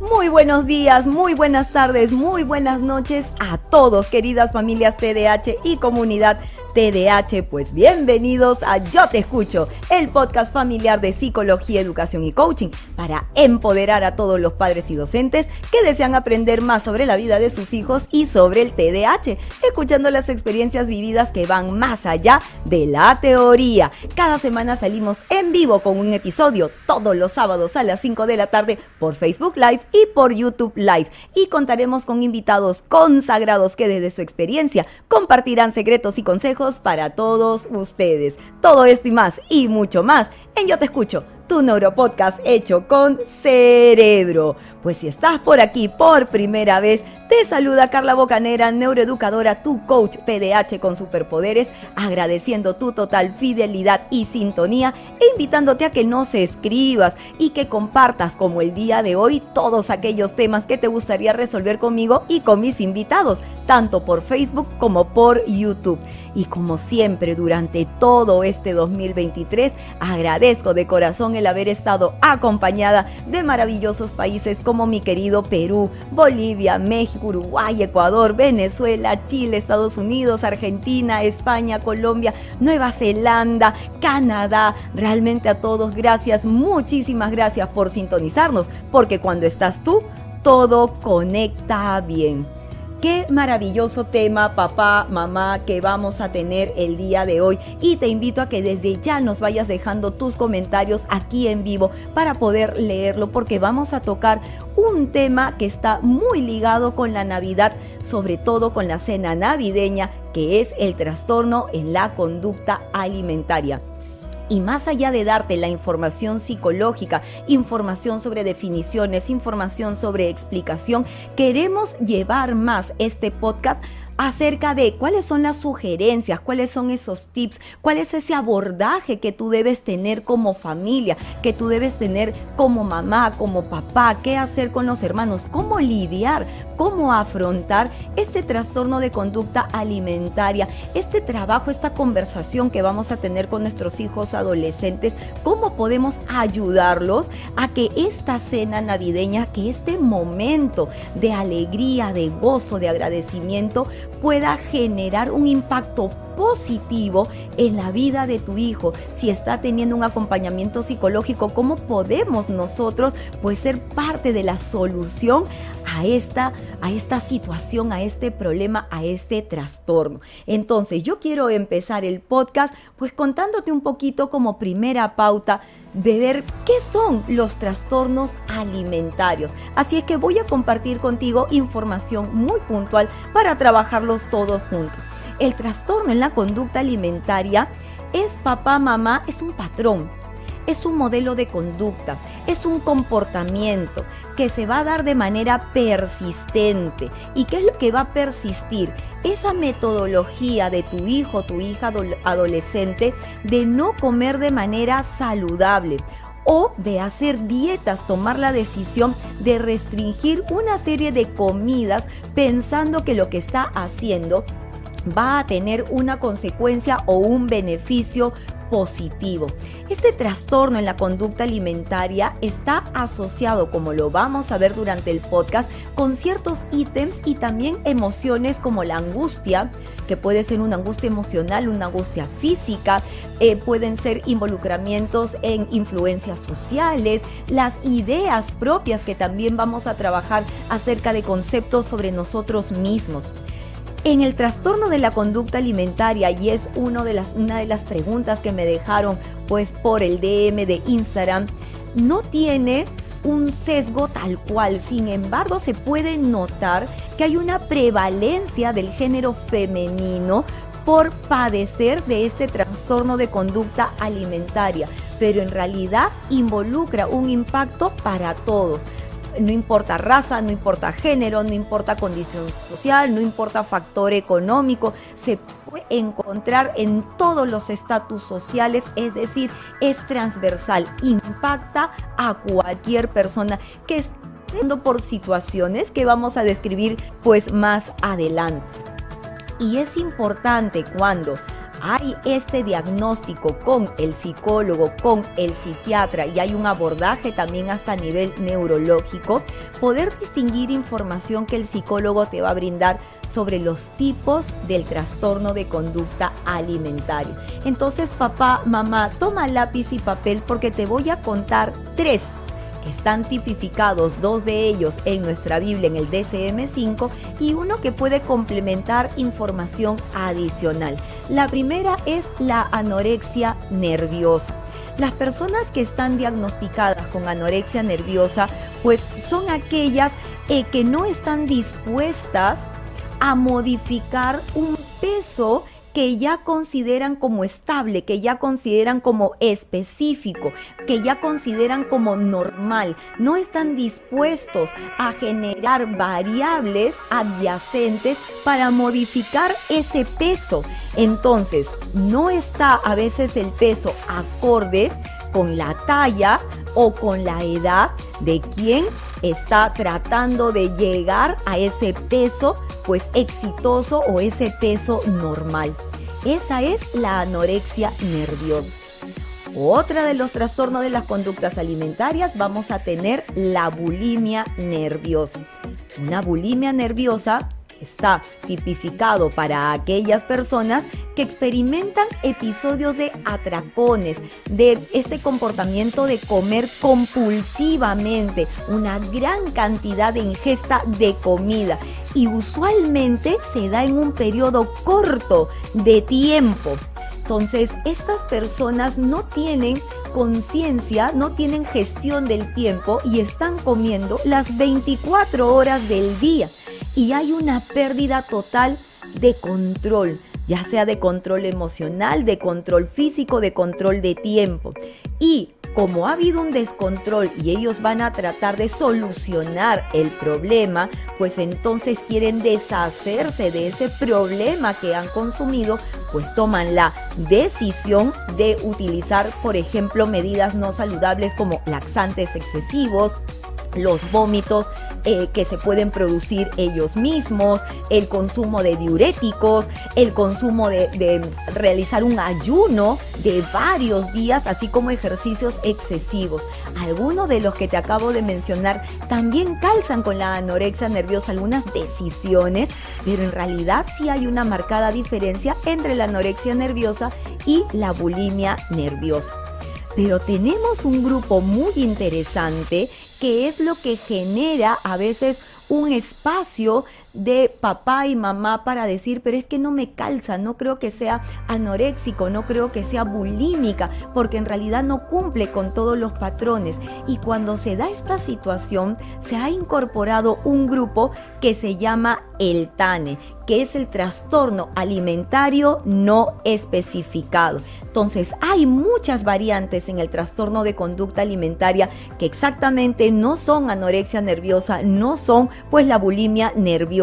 Muy buenos días, muy buenas tardes, muy buenas noches a todos, queridas familias TDH y comunidad TDH, pues bienvenidos a Yo Te Escucho, el podcast familiar de psicología, educación y coaching para empoderar a todos los padres y docentes que desean aprender más sobre la vida de sus hijos y sobre el TDH, escuchando las experiencias vividas que van más allá de la teoría. Cada semana salimos en vivo con un episodio todos los sábados a las 5 de la tarde por Facebook Live y por YouTube Live y contaremos con invitados consagrados que desde su experiencia compartirán secretos y consejos para todos ustedes. Todo esto y más, y mucho más, en Yo Te Escucho, tu neuropodcast hecho con cerebro. Pues si estás por aquí por primera vez, te saluda Carla Bocanera, neuroeducadora, tu coach TDAH con superpoderes, agradeciendo tu total fidelidad y sintonía e invitándote a que no se escribas y que compartas como el día de hoy todos aquellos temas que te gustaría resolver conmigo y con mis invitados, tanto por Facebook como por YouTube. Y como siempre durante todo este 2023, agradezco de corazón el haber estado acompañada de maravillosos países como mi querido Perú, Bolivia, México, Uruguay, Ecuador, Venezuela, Chile, Estados Unidos, Argentina, España, Colombia, Nueva Zelanda, Canadá. Realmente a todos gracias, muchísimas gracias por sintonizarnos, porque cuando estás tú, todo conecta bien. Qué maravilloso tema, papá, mamá, que vamos a tener el día de hoy. Y te invito a que desde ya nos vayas dejando tus comentarios aquí en vivo para poder leerlo, porque vamos a tocar un tema que está muy ligado con la Navidad, sobre todo con la cena navideña, que es el trastorno en la conducta alimentaria. Y más allá de darte la información psicológica, información sobre definiciones, información sobre explicación, queremos llevar más este podcast acerca de cuáles son las sugerencias, cuáles son esos tips, cuál es ese abordaje que tú debes tener como familia, que tú debes tener como mamá, como papá, qué hacer con los hermanos, cómo lidiar, cómo afrontar este trastorno de conducta alimentaria, este trabajo, esta conversación que vamos a tener con nuestros hijos adolescentes, cómo podemos ayudarlos a que esta cena navideña, que este momento de alegría, de gozo, de agradecimiento, pueda generar un impacto positivo en la vida de tu hijo. Si está teniendo un acompañamiento psicológico, ¿cómo podemos nosotros pues ser parte de la solución a esta a esta situación, a este problema, a este trastorno? Entonces, yo quiero empezar el podcast pues contándote un poquito como primera pauta de ver qué son los trastornos alimentarios. Así es que voy a compartir contigo información muy puntual para trabajarlos todos juntos. El trastorno en la conducta alimentaria es papá, mamá, es un patrón, es un modelo de conducta, es un comportamiento que se va a dar de manera persistente. ¿Y qué es lo que va a persistir? Esa metodología de tu hijo, tu hija adolescente, de no comer de manera saludable o de hacer dietas, tomar la decisión de restringir una serie de comidas pensando que lo que está haciendo va a tener una consecuencia o un beneficio positivo. Este trastorno en la conducta alimentaria está asociado, como lo vamos a ver durante el podcast, con ciertos ítems y también emociones como la angustia, que puede ser una angustia emocional, una angustia física, eh, pueden ser involucramientos en influencias sociales, las ideas propias que también vamos a trabajar acerca de conceptos sobre nosotros mismos. En el trastorno de la conducta alimentaria, y es una de las preguntas que me dejaron pues por el DM de Instagram, no tiene un sesgo tal cual, sin embargo se puede notar que hay una prevalencia del género femenino por padecer de este trastorno de conducta alimentaria, pero en realidad involucra un impacto para todos no importa raza, no importa género, no importa condición social, no importa factor económico, se puede encontrar en todos los estatus sociales, es decir, es transversal, impacta a cualquier persona que esté por situaciones que vamos a describir pues más adelante. Y es importante cuando hay este diagnóstico con el psicólogo, con el psiquiatra y hay un abordaje también hasta a nivel neurológico, poder distinguir información que el psicólogo te va a brindar sobre los tipos del trastorno de conducta alimentaria. Entonces, papá, mamá, toma lápiz y papel porque te voy a contar tres que están tipificados, dos de ellos en nuestra Biblia en el DCM5 y uno que puede complementar información adicional. La primera es la anorexia nerviosa. Las personas que están diagnosticadas con anorexia nerviosa, pues son aquellas eh, que no están dispuestas a modificar un peso que ya consideran como estable, que ya consideran como específico, que ya consideran como normal. No están dispuestos a generar variables adyacentes para modificar ese peso. Entonces, no está a veces el peso acorde con la talla o con la edad de quien está tratando de llegar a ese peso pues exitoso o ese peso normal. Esa es la anorexia nerviosa. Otra de los trastornos de las conductas alimentarias vamos a tener la bulimia nerviosa. Una bulimia nerviosa está tipificado para aquellas personas que experimentan episodios de atracones, de este comportamiento de comer compulsivamente, una gran cantidad de ingesta de comida y usualmente se da en un periodo corto de tiempo. Entonces, estas personas no tienen conciencia, no tienen gestión del tiempo y están comiendo las 24 horas del día y hay una pérdida total de control, ya sea de control emocional, de control físico, de control de tiempo. Y como ha habido un descontrol y ellos van a tratar de solucionar el problema, pues entonces quieren deshacerse de ese problema que han consumido, pues toman la decisión de utilizar, por ejemplo, medidas no saludables como laxantes excesivos, los vómitos eh, que se pueden producir ellos mismos, el consumo de diuréticos, el consumo de, de, realizar un ayuno de varios días, así como ejercicios excesivos. Algunos de los que te acabo de mencionar también calzan con la anorexia nerviosa algunas decisiones, pero en realidad sí hay una marcada diferencia entre la anorexia nerviosa y la bulimia nerviosa. Pero tenemos un grupo muy interesante que es lo que genera a veces un espacio de papá y mamá para decir, pero es que no me calza, no creo que sea anoréxico, no creo que sea bulímica, porque en realidad no cumple con todos los patrones. Y cuando se da esta situación, se ha incorporado un grupo que se llama el TANE, que es el trastorno alimentario no especificado. Entonces, hay muchas variantes en el trastorno de conducta alimentaria que exactamente no son anorexia nerviosa, no son pues la bulimia nerviosa.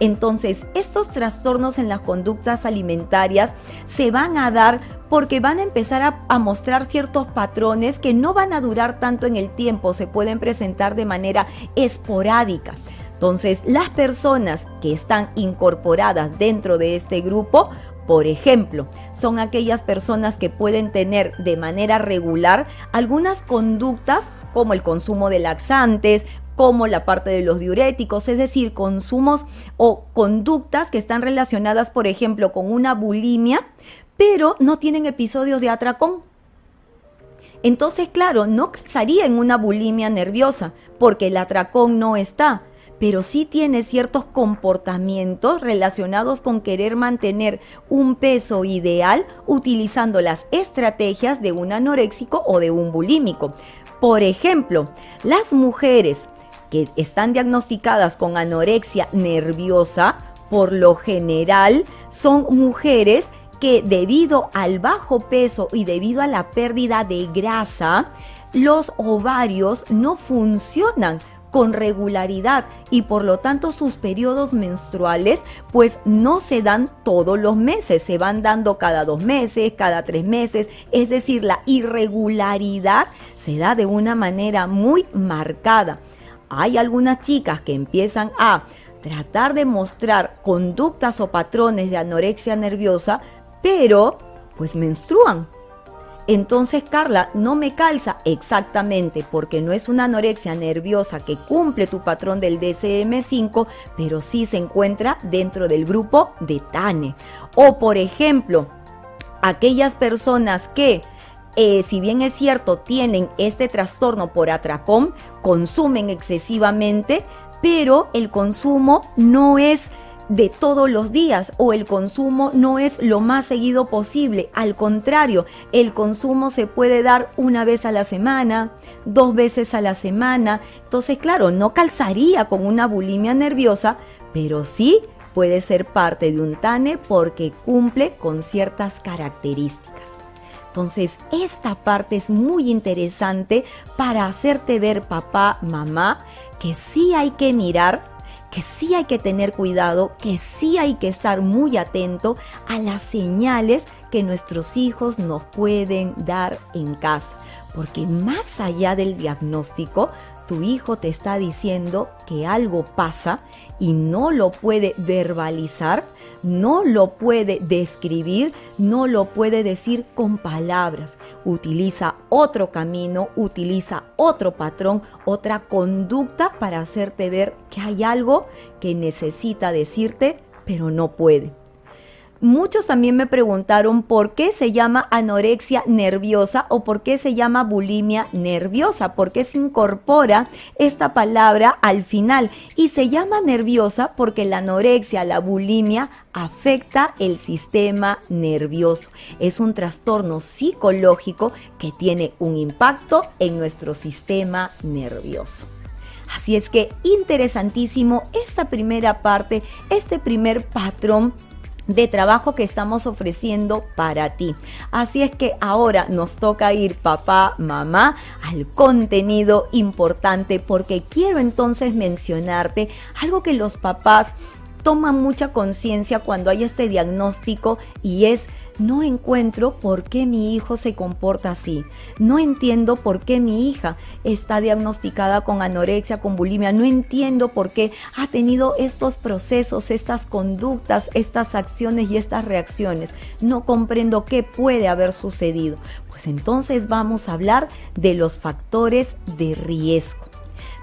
Entonces, estos trastornos en las conductas alimentarias se van a dar porque van a empezar a, mostrar ciertos patrones que no van a durar tanto en el tiempo, se pueden presentar de manera esporádica. Entonces, las personas que están incorporadas dentro de este grupo, por ejemplo, son aquellas personas que pueden tener de manera regular algunas conductas como el consumo de laxantes, como la parte de los diuréticos, es decir, consumos o conductas que están relacionadas, por ejemplo, con una bulimia, pero no tienen episodios de atracón. Entonces, claro, no calzaría en una bulimia nerviosa, porque el atracón no está pero sí tiene ciertos comportamientos relacionados con querer mantener un peso ideal utilizando las estrategias de un anoréxico o de un bulímico. Por ejemplo, las mujeres que están diagnosticadas con anorexia nerviosa, por lo general son mujeres que debido al bajo peso y debido a la pérdida de grasa, los ovarios no funcionan con regularidad y por lo tanto sus periodos menstruales pues no se dan todos los meses, se van dando cada dos meses, cada tres meses, es decir, la irregularidad se da de una manera muy marcada. Hay algunas chicas que empiezan a tratar de mostrar conductas o patrones de anorexia nerviosa, pero pues menstruan. Entonces, Carla, no me calza exactamente porque no es una anorexia nerviosa que cumple tu patrón del DCM5, pero sí se encuentra dentro del grupo de TANE. O, por ejemplo, aquellas personas que eh, si bien es cierto, tienen este trastorno por atracón, consumen excesivamente, pero el consumo no es de todos los días o el consumo no es lo más seguido posible. Al contrario, el consumo se puede dar una vez a la semana, dos veces a la semana. Entonces, claro, no calzaría con una bulimia nerviosa, pero sí puede ser parte de un TANE porque cumple con ciertas características. Entonces, esta parte es muy interesante para hacerte ver, papá, mamá, que sí hay que mirar que sí hay que tener cuidado, que sí hay que estar muy atento a las señales que nuestros hijos nos pueden dar en casa. Porque más allá del diagnóstico, tu hijo te está diciendo que algo pasa y no lo puede verbalizar, no lo puede describir, no lo puede decir con palabras. Utiliza otro camino, utiliza otro patrón, otra conducta para hacerte ver que hay algo que necesita decirte, pero no puede. Muchos también me preguntaron por qué se llama anorexia nerviosa o por qué se llama bulimia nerviosa, por qué se incorpora esta palabra al final. Y se llama nerviosa porque la anorexia, la bulimia, afecta el sistema nervioso. Es un trastorno psicológico que tiene un impacto en nuestro sistema nervioso. Así es que interesantísimo esta primera parte, este primer patrón de trabajo que estamos ofreciendo para ti. Así es que ahora nos toca ir papá, mamá al contenido importante porque quiero entonces mencionarte algo que los papás toman mucha conciencia cuando hay este diagnóstico y es no encuentro por qué mi hijo se comporta así. No entiendo por qué mi hija está diagnosticada con anorexia, con bulimia. No entiendo por qué ha tenido estos procesos, estas conductas, estas acciones y estas reacciones. No comprendo qué puede haber sucedido. Pues entonces vamos a hablar de los factores de riesgo.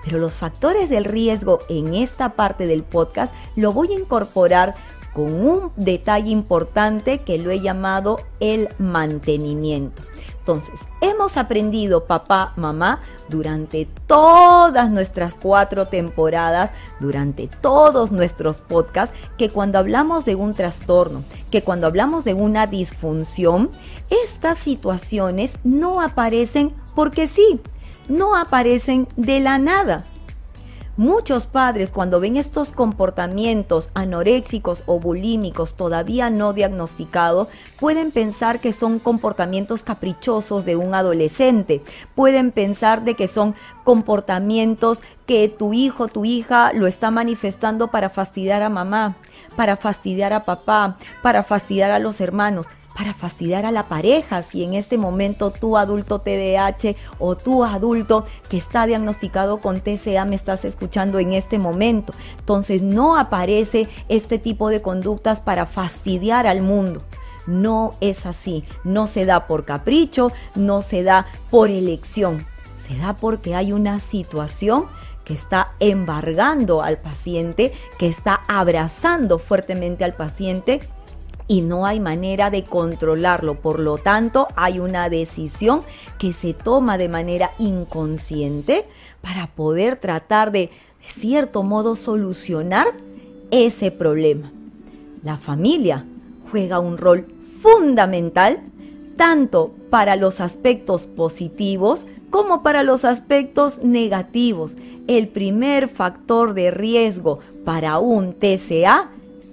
Pero los factores del riesgo en esta parte del podcast lo voy a incorporar con un detalle importante que lo he llamado el mantenimiento. Entonces, hemos aprendido, papá, mamá, durante todas nuestras cuatro temporadas, durante todos nuestros podcasts, que cuando hablamos de un trastorno, que cuando hablamos de una disfunción, estas situaciones no aparecen porque sí, no aparecen de la nada. Muchos padres cuando ven estos comportamientos anoréxicos o bulímicos todavía no diagnosticados pueden pensar que son comportamientos caprichosos de un adolescente, pueden pensar de que son comportamientos que tu hijo, tu hija lo está manifestando para fastidiar a mamá, para fastidiar a papá, para fastidiar a los hermanos para fastidiar a la pareja. Si en este momento tu adulto TDAH o tu adulto que está diagnosticado con TCA me estás escuchando en este momento. Entonces no aparece este tipo de conductas para fastidiar al mundo. No es así. No se da por capricho, no se da por elección. Se da porque hay una situación que está embargando al paciente, que está abrazando fuertemente al paciente y no hay manera de controlarlo. Por lo tanto, hay una decisión que se toma de manera inconsciente para poder tratar de, de cierto modo, solucionar ese problema. La familia juega un rol fundamental tanto para los aspectos positivos como para los aspectos negativos. El primer factor de riesgo para un TCA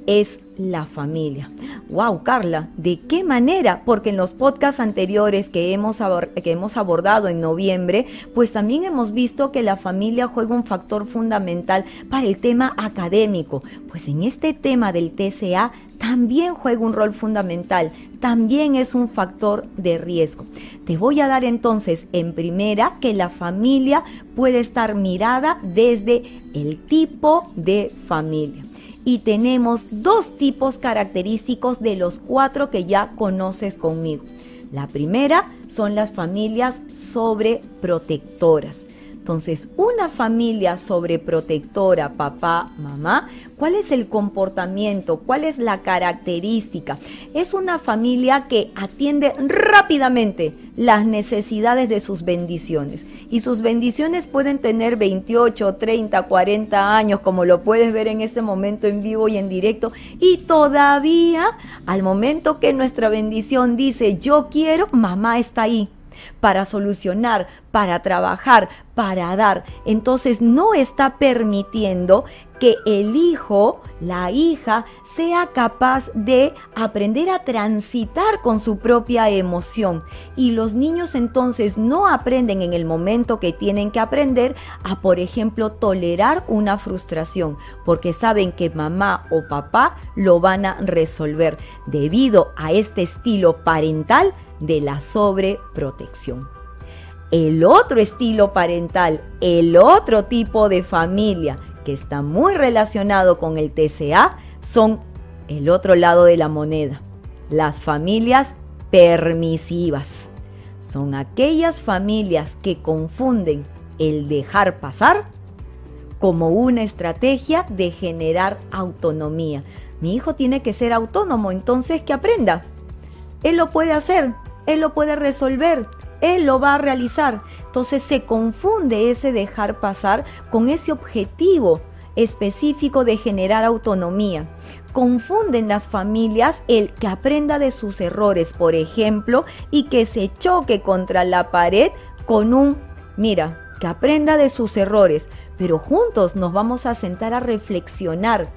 es la familia. ¡Wow, Carla! ¿De qué manera? Porque en los podcasts anteriores que hemos, que hemos abordado en noviembre, pues también hemos visto que la familia juega un factor fundamental para el tema académico. Pues en este tema del TCA también juega un rol fundamental, también es un factor de riesgo. Te voy a dar entonces en primera que la familia puede estar mirada desde el tipo de familia. Y tenemos dos tipos característicos de los cuatro que ya conoces conmigo. La primera son las familias sobreprotectoras. Entonces, una familia sobreprotectora, papá, mamá, ¿cuál es el comportamiento? ¿Cuál es la característica? Es una familia que atiende rápidamente las necesidades de sus bendiciones. Y sus bendiciones pueden tener 28, 30, 40 años, como lo puedes ver en este momento en vivo y en directo. Y todavía, al momento que nuestra bendición dice, yo quiero, mamá está ahí para solucionar, para trabajar, para dar. Entonces no está permitiendo que el hijo, la hija, sea capaz de aprender a transitar con su propia emoción. Y los niños entonces no aprenden en el momento que tienen que aprender a, por ejemplo, tolerar una frustración, porque saben que mamá o papá lo van a resolver debido a este estilo parental de la sobreprotección. El otro estilo parental, el otro tipo de familia que está muy relacionado con el TCA son el otro lado de la moneda, las familias permisivas. Son aquellas familias que confunden el dejar pasar como una estrategia de generar autonomía. Mi hijo tiene que ser autónomo, entonces que aprenda. Él lo puede hacer, él lo puede resolver, Él lo va a realizar. Entonces se confunde ese dejar pasar con ese objetivo específico de generar autonomía. Confunden las familias el que aprenda de sus errores, por ejemplo, y que se choque contra la pared con un, mira, que aprenda de sus errores, pero juntos nos vamos a sentar a reflexionar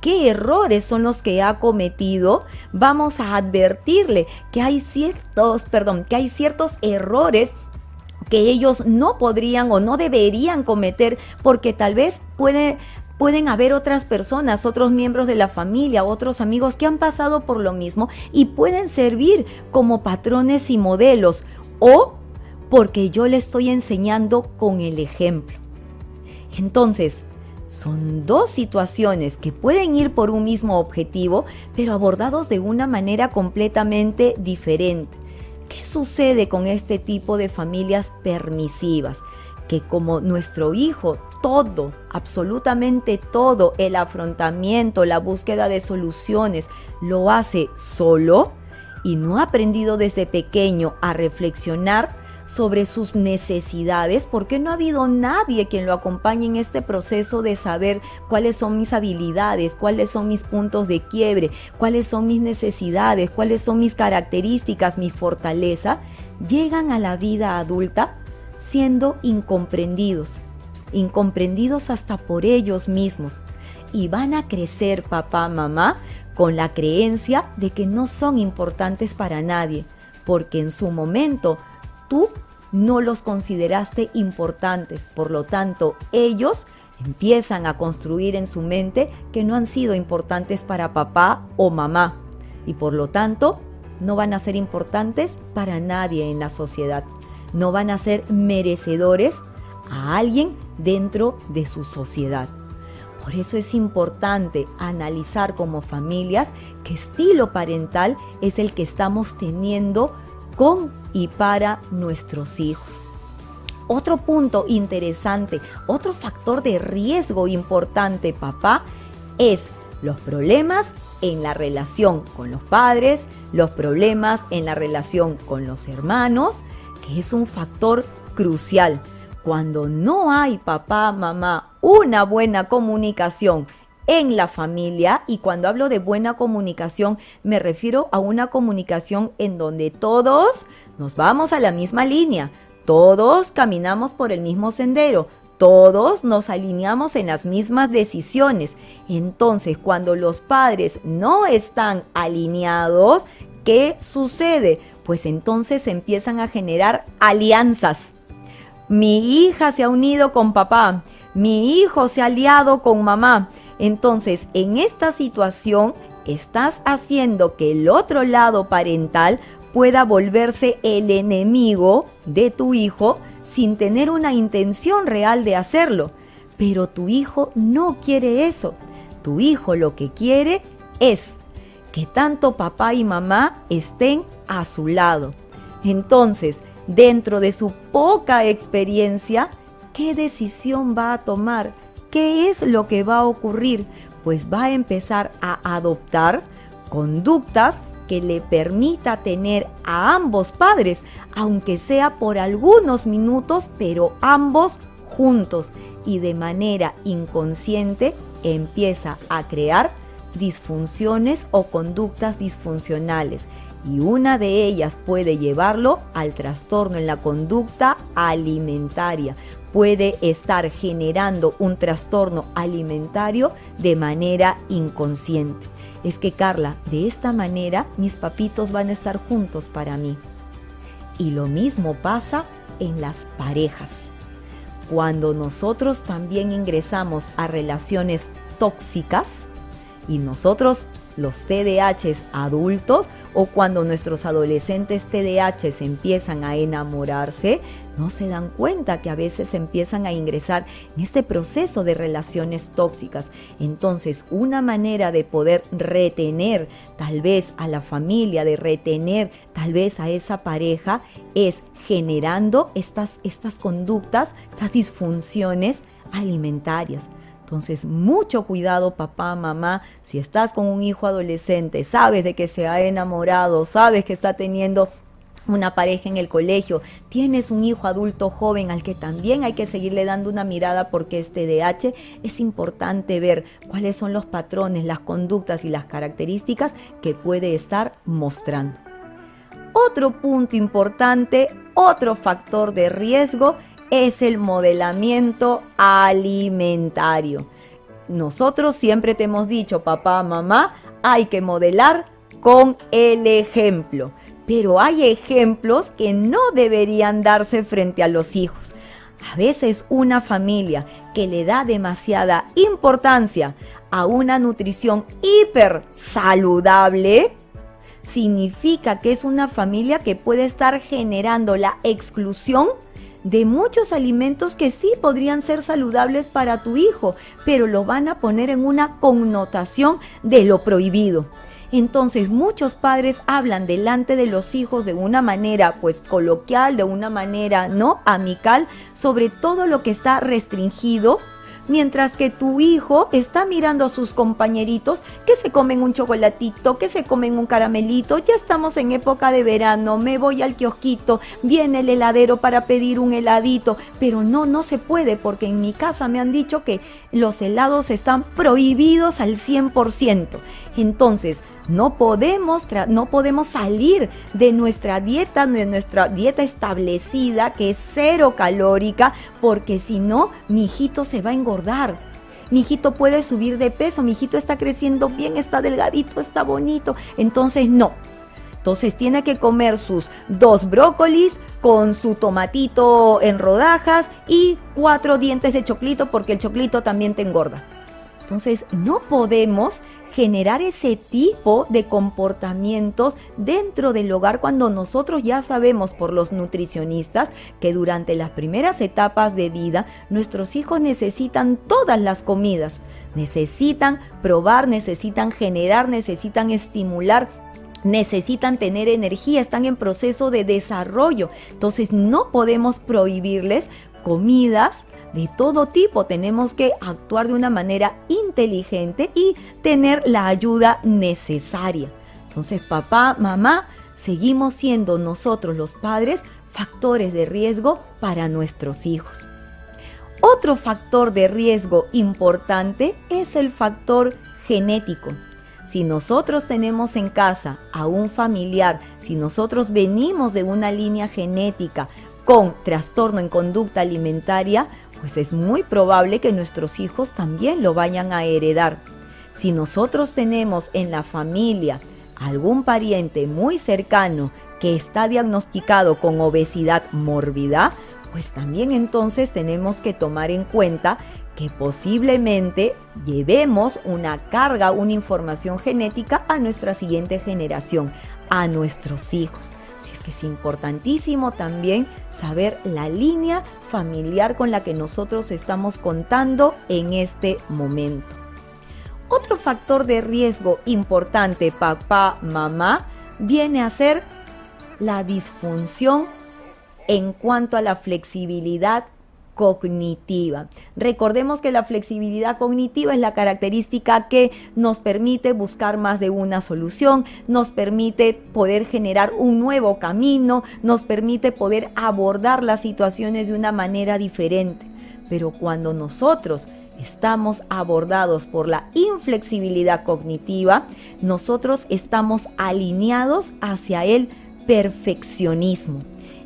qué errores son los que ha cometido, vamos a advertirle que hay ciertos, perdón, que hay ciertos errores que ellos no podrían o no deberían cometer porque tal vez puede, pueden haber otras personas, otros miembros de la familia, otros amigos que han pasado por lo mismo y pueden servir como patrones y modelos o porque yo le estoy enseñando con el ejemplo. Entonces, son dos situaciones que pueden ir por un mismo objetivo, pero abordados de una manera completamente diferente. ¿Qué sucede con este tipo de familias permisivas? Que como nuestro hijo, todo, absolutamente todo, el afrontamiento, la búsqueda de soluciones, lo hace solo y no ha aprendido desde pequeño a reflexionar sobre sus necesidades, porque no ha habido nadie quien lo acompañe en este proceso de saber cuáles son mis habilidades, cuáles son mis puntos de quiebre, cuáles son mis necesidades, cuáles son mis características, mi fortaleza, llegan a la vida adulta siendo incomprendidos, incomprendidos hasta por ellos mismos. Y van a crecer papá, mamá, con la creencia de que no son importantes para nadie, porque en su momento tú no los consideraste importantes. Por lo tanto, ellos empiezan a construir en su mente que no han sido importantes para papá o mamá. Y por lo tanto, no van a ser importantes para nadie en la sociedad. No van a ser merecedores a alguien dentro de su sociedad. Por eso es importante analizar como familias qué estilo parental es el que estamos teniendo con y para nuestros hijos. Otro punto interesante, otro factor de riesgo importante, papá, es los problemas en la relación con los padres, los problemas en la relación con los hermanos, que es un factor crucial. Cuando no hay papá, mamá, una buena comunicación en la familia y cuando hablo de buena comunicación me refiero a una comunicación en donde todos nos vamos a la misma línea, todos caminamos por el mismo sendero, todos nos alineamos en las mismas decisiones. Entonces, cuando los padres no están alineados, ¿qué sucede? Pues entonces empiezan a generar alianzas. Mi hija se ha unido con papá, mi hijo se ha aliado con mamá. Entonces, en esta situación, estás haciendo que el otro lado parental pueda volverse el enemigo de tu hijo sin tener una intención real de hacerlo. Pero tu hijo no quiere eso. Tu hijo lo que quiere es que tanto papá y mamá estén a su lado. Entonces, dentro de su poca experiencia, ¿qué decisión va a tomar? ¿Qué es lo que va a ocurrir? Pues va a empezar a adoptar conductas que le permita tener a ambos padres, aunque sea por algunos minutos, pero ambos juntos y de manera inconsciente empieza a crear disfunciones o conductas disfuncionales y una de ellas puede llevarlo al trastorno en la conducta alimentaria. Puede estar generando un trastorno alimentario de manera inconsciente. Es que Carla, de esta manera mis papitos van a estar juntos para mí. Y lo mismo pasa en las parejas. Cuando nosotros también ingresamos a relaciones tóxicas y nosotros los TDAHs adultos o cuando nuestros adolescentes TDAHs empiezan a enamorarse, no se dan cuenta que a veces empiezan a ingresar en este proceso de relaciones tóxicas. Entonces, una manera de poder retener tal vez a la familia, de retener tal vez a esa pareja, es generando estas, estas conductas, estas disfunciones alimentarias. Entonces, mucho cuidado papá, mamá, si estás con un hijo adolescente, sabes de que se ha enamorado, sabes que está teniendo una pareja en el colegio, tienes un hijo adulto joven al que también hay que seguirle dando una mirada porque este DH es importante ver cuáles son los patrones, las conductas y las características que puede estar mostrando. Otro punto importante, otro factor de riesgo es el modelamiento alimentario. Nosotros siempre te hemos dicho, papá, mamá, hay que modelar con el ejemplo. Pero hay ejemplos que no deberían darse frente a los hijos. A veces una familia que le da demasiada importancia a una nutrición hiper saludable, significa que es una familia que puede estar generando la exclusión de muchos alimentos que sí podrían ser saludables para tu hijo, pero lo van a poner en una connotación de lo prohibido. Entonces muchos padres hablan delante de los hijos de una manera pues coloquial, de una manera no amical sobre todo lo que está restringido mientras que tu hijo está mirando a sus compañeritos que se comen un chocolatito, que se comen un caramelito, ya estamos en época de verano, me voy al kiosquito, viene el heladero para pedir un heladito, pero no, no se puede porque en mi casa me han dicho que los helados están prohibidos al 100%. Entonces, no podemos, no podemos salir de nuestra dieta, de nuestra dieta establecida, que es cero calórica, porque si no, mi hijito se va a engordar. Mi hijito puede subir de peso, mi hijito está creciendo bien, está delgadito, está bonito. Entonces, no. Entonces tiene que comer sus dos brócolis con su tomatito en rodajas y cuatro dientes de choclito porque el choclito también te engorda. Entonces no podemos generar ese tipo de comportamientos dentro del hogar cuando nosotros ya sabemos por los nutricionistas que durante las primeras etapas de vida nuestros hijos necesitan todas las comidas, necesitan probar, necesitan generar, necesitan estimular necesitan tener energía, están en proceso de desarrollo. Entonces no podemos prohibirles comidas de todo tipo. Tenemos que actuar de una manera inteligente y tener la ayuda necesaria. Entonces, papá, mamá, seguimos siendo nosotros los padres factores de riesgo para nuestros hijos. Otro factor de riesgo importante es el factor genético. Si nosotros tenemos en casa a un familiar, si nosotros venimos de una línea genética con trastorno en conducta alimentaria, pues es muy probable que nuestros hijos también lo vayan a heredar. Si nosotros tenemos en la familia algún pariente muy cercano que está diagnosticado con obesidad mórbida, pues también entonces tenemos que tomar en cuenta que posiblemente llevemos una carga, una información genética a nuestra siguiente generación, a nuestros hijos que es importantísimo también saber la línea familiar con la que nosotros estamos contando en este momento. Otro factor de riesgo importante, papá, mamá, viene a ser la disfunción en cuanto a la flexibilidad cognitiva. Recordemos que la flexibilidad cognitiva es la característica que nos permite buscar más de una solución, nos permite poder generar un nuevo camino, nos permite poder abordar las situaciones de una manera diferente. Pero cuando nosotros estamos abordados por la inflexibilidad cognitiva, nosotros estamos alineados hacia el perfeccionismo.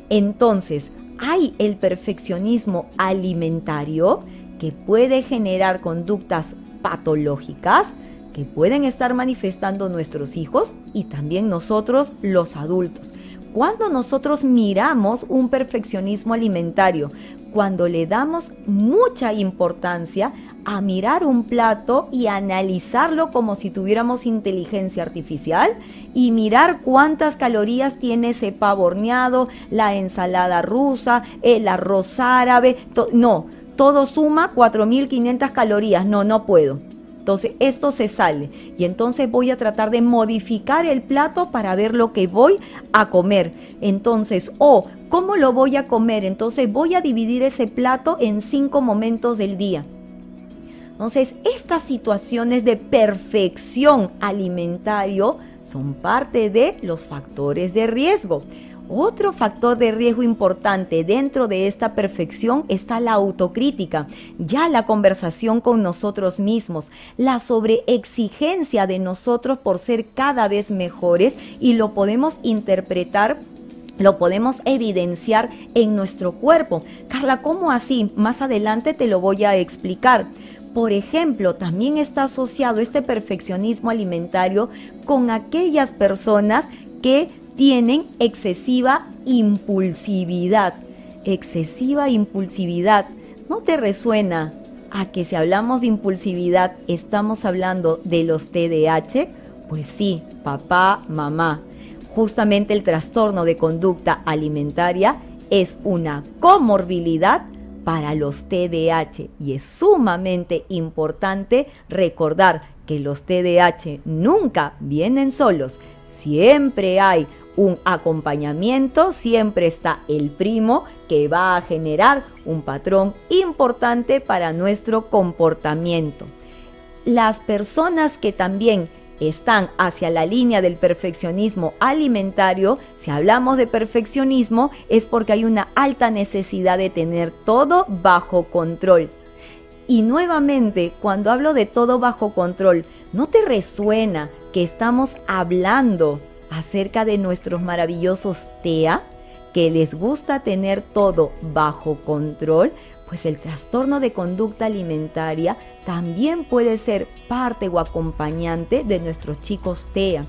Entonces, hay el perfeccionismo alimentario que puede generar conductas patológicas que pueden estar manifestando nuestros hijos y también nosotros los adultos. Cuando nosotros miramos un perfeccionismo alimentario, cuando le damos mucha importancia a mirar un plato y analizarlo como si tuviéramos inteligencia artificial y mirar cuántas calorías tiene ese pavo horneado, la ensalada rusa, el arroz árabe. no, todo suma 4.500 calorías. No, no puedo. Entonces esto se sale y entonces voy a tratar de modificar el plato para ver lo que voy a comer. Entonces, o cómo lo voy a comer. Entonces voy a dividir ese plato en cinco momentos del día. Entonces, estas situaciones de perfección alimentario son parte de los factores de riesgo. Otro factor de riesgo importante dentro de esta perfección está la autocrítica, ya la conversación con nosotros mismos, la sobreexigencia de nosotros por ser cada vez mejores y lo podemos interpretar lo podemos evidenciar en nuestro cuerpo. Carla, ¿cómo así? Más adelante te lo voy a explicar. Por ejemplo, también está asociado este perfeccionismo alimentario con aquellas personas que tienen excesiva impulsividad. Excesiva impulsividad. ¿No te resuena a que si hablamos de impulsividad estamos hablando de los TDAH? Pues sí, papá, mamá. Justamente el trastorno de conducta alimentaria es una comorbilidad para los TDAH y es sumamente importante recordar que los TDAH nunca vienen solos, siempre hay un acompañamiento, siempre está el primo que va a generar un patrón importante para nuestro comportamiento. Las personas que también están hacia la línea del perfeccionismo alimentario, si hablamos de perfeccionismo es porque hay una alta necesidad de tener todo bajo control. Y nuevamente, cuando hablo de todo bajo control, ¿no te resuena que estamos hablando acerca de nuestros maravillosos TEA? que les gusta tener todo bajo control, pues el trastorno de conducta alimentaria también puede ser parte o acompañante de nuestros chicos TEA.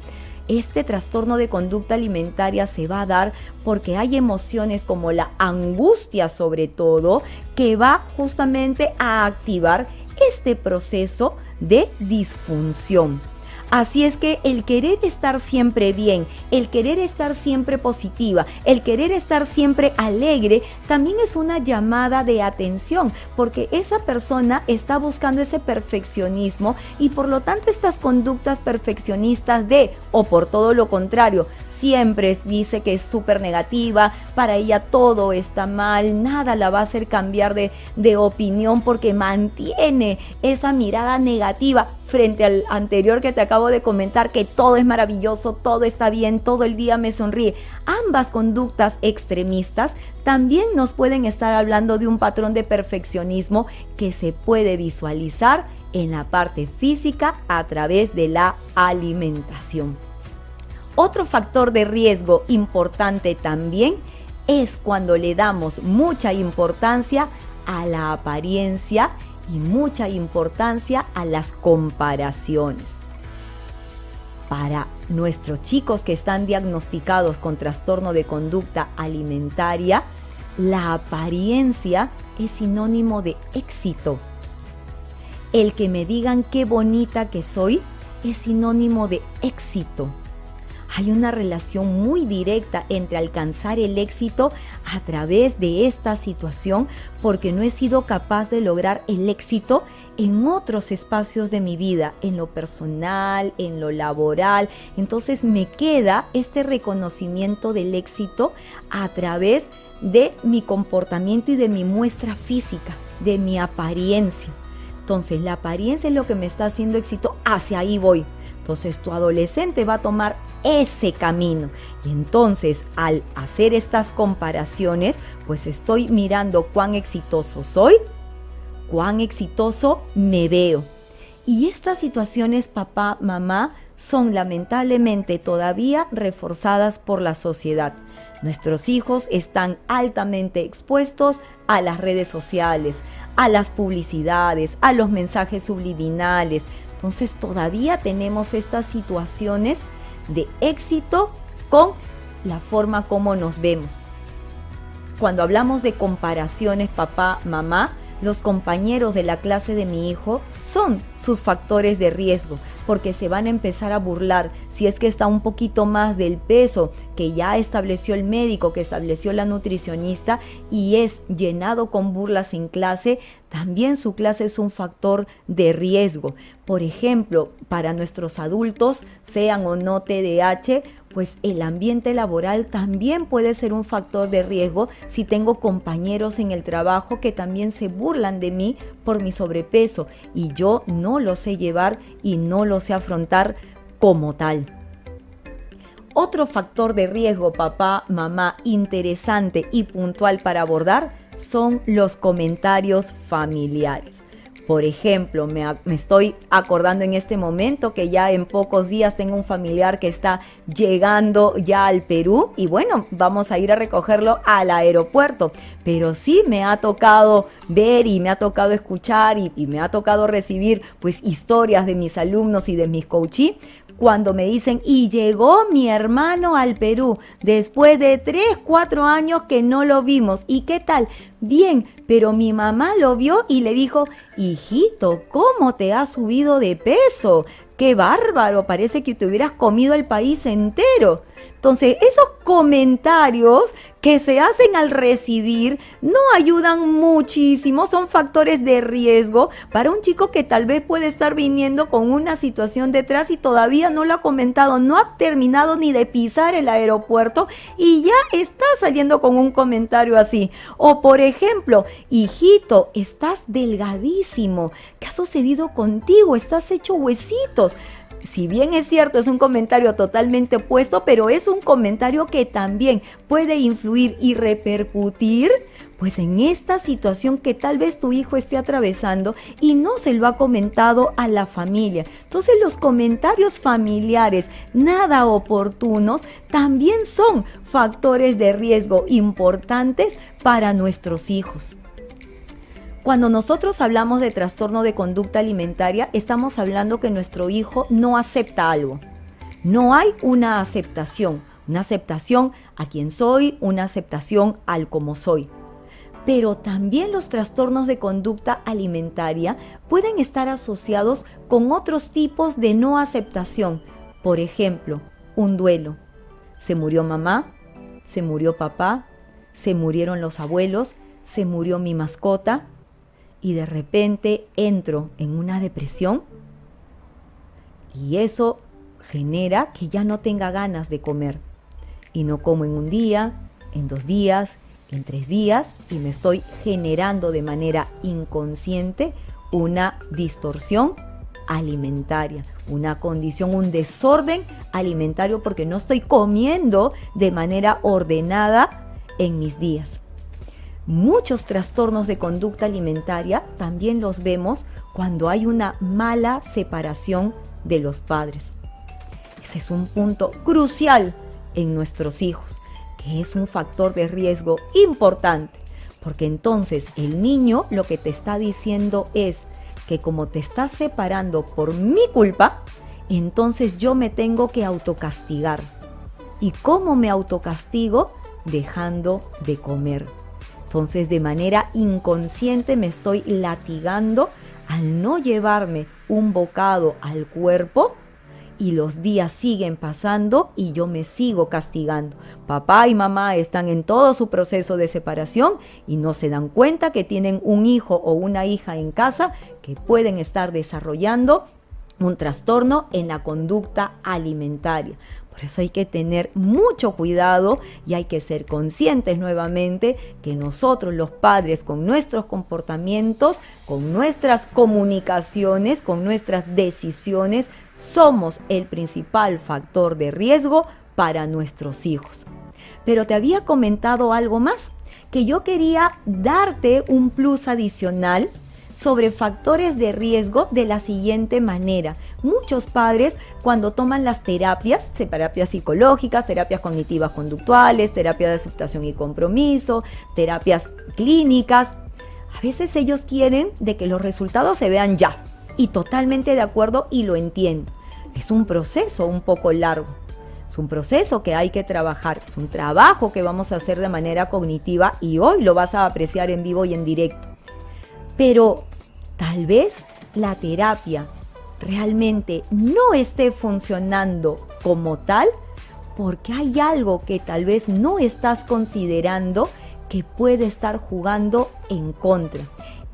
Este trastorno de conducta alimentaria se va a dar porque hay emociones como la angustia sobre todo que va justamente a activar este proceso de disfunción. Así es que el querer estar siempre bien, el querer estar siempre positiva, el querer estar siempre alegre, también es una llamada de atención, porque esa persona está buscando ese perfeccionismo y por lo tanto estas conductas perfeccionistas de, o por todo lo contrario, siempre dice que es súper negativa, para ella todo está mal, nada la va a hacer cambiar de, de opinión porque mantiene esa mirada negativa frente al anterior que te acabo de comentar, que todo es maravilloso, todo está bien, todo el día me sonríe. Ambas conductas extremistas también nos pueden estar hablando de un patrón de perfeccionismo que se puede visualizar en la parte física a través de la alimentación. Otro factor de riesgo importante también es cuando le damos mucha importancia a la apariencia y mucha importancia a las comparaciones. Para nuestros chicos que están diagnosticados con trastorno de conducta alimentaria, la apariencia es sinónimo de éxito. El que me digan qué bonita que soy es sinónimo de éxito. Hay una relación muy directa entre alcanzar el éxito a través de esta situación porque no he sido capaz de lograr el éxito en otros espacios de mi vida, en lo personal, en lo laboral. Entonces me queda este reconocimiento del éxito a través de mi comportamiento y de mi muestra física, de mi apariencia. Entonces la apariencia es lo que me está haciendo éxito, hacia ahí voy. Entonces tu adolescente va a tomar ese camino. Y entonces al hacer estas comparaciones, pues estoy mirando cuán exitoso soy, cuán exitoso me veo. Y estas situaciones, papá, mamá, son lamentablemente todavía reforzadas por la sociedad. Nuestros hijos están altamente expuestos a las redes sociales, a las publicidades, a los mensajes subliminales. Entonces todavía tenemos estas situaciones de éxito con la forma como nos vemos. Cuando hablamos de comparaciones papá, mamá, los compañeros de la clase de mi hijo son sus factores de riesgo, porque se van a empezar a burlar si es que está un poquito más del peso que ya estableció el médico, que estableció la nutricionista y es llenado con burlas en clase, también su clase es un factor de riesgo. Por ejemplo, para nuestros adultos, sean o no TDAH, pues el ambiente laboral también puede ser un factor de riesgo si tengo compañeros en el trabajo que también se burlan de mí por mi sobrepeso y yo no lo sé llevar y no lo sé afrontar como tal. Otro factor de riesgo, papá, mamá, interesante y puntual para abordar son los comentarios familiares. Por ejemplo, me, estoy acordando en este momento que ya en pocos días tengo un familiar que está llegando ya al Perú y bueno, vamos a ir a recogerlo al aeropuerto. Pero sí me ha tocado ver y me ha tocado escuchar y, me ha tocado recibir pues historias de mis alumnos y de mis coaches cuando me dicen, y llegó mi hermano al Perú después de 3, 4 años que no lo vimos. ¿Y qué tal? Bien, pero mi mamá lo vio y le dijo, hijito, ¿cómo te has subido de peso? ¡Qué bárbaro! Parece que te hubieras comido el país entero. Entonces, esos comentarios que se hacen al recibir no ayudan muchísimo, son factores de riesgo para un chico que tal vez puede estar viniendo con una situación detrás y todavía no lo ha comentado, no ha terminado ni de pisar el aeropuerto y ya está saliendo con un comentario así. O por ejemplo, hijito, estás delgadísimo, ¿qué ha sucedido contigo? Estás hecho huesitos si bien es cierto, es un comentario totalmente opuesto, pero es un comentario que también puede influir y repercutir pues en esta situación que tal vez tu hijo esté atravesando y no se lo ha comentado a la familia. Entonces los comentarios familiares nada oportunos también son factores de riesgo importantes para nuestros hijos. Cuando nosotros hablamos de trastorno de conducta alimentaria, estamos hablando que nuestro hijo no acepta algo. No hay una aceptación, una aceptación a quien soy, una aceptación al como soy. Pero también los trastornos de conducta alimentaria pueden estar asociados con otros tipos de no aceptación. Por ejemplo, un duelo. Se murió mamá, se murió papá, se murieron los abuelos, se murió mi mascota, y de repente entro en una depresión y eso genera que ya no tenga ganas de comer y no como en un día, en dos días, en tres días y me estoy generando de manera inconsciente una distorsión alimentaria, una condición, un desorden alimentario porque no estoy comiendo de manera ordenada en mis días. Muchos trastornos de conducta alimentaria también los vemos cuando hay una mala separación de los padres. Ese es un punto crucial en nuestros hijos, que es un factor de riesgo importante, porque entonces el niño lo que te está diciendo es que como te estás separando por mi culpa, entonces yo me tengo que autocastigar. ¿Y cómo me autocastigo? Dejando de comer entonces de manera inconsciente me estoy latigando al no llevarme un bocado al cuerpo y los días siguen pasando y yo me sigo castigando. Papá y mamá están en todo su proceso de separación y no se dan cuenta que tienen un hijo o una hija en casa que pueden estar desarrollando un trastorno en la conducta alimentaria. Por eso hay que tener mucho cuidado y hay que ser conscientes nuevamente que nosotros los padres con nuestros comportamientos, con nuestras comunicaciones, con nuestras decisiones, somos el principal factor de riesgo para nuestros hijos. Pero te había comentado algo más, que yo quería darte un plus adicional sobre factores de riesgo de la siguiente manera. Muchos padres cuando toman las terapias, terapias psicológicas, terapias cognitivas conductuales, terapia de aceptación y compromiso, terapias clínicas, a veces ellos quieren de que los resultados se vean ya. Y totalmente de acuerdo y lo entiendo. Es un proceso un poco largo. Es un proceso que hay que trabajar, es un trabajo que vamos a hacer de manera cognitiva y hoy lo vas a apreciar en vivo y en directo. Pero tal vez la terapia realmente no esté funcionando como tal porque hay algo que tal vez no estás considerando que puede estar jugando en contra.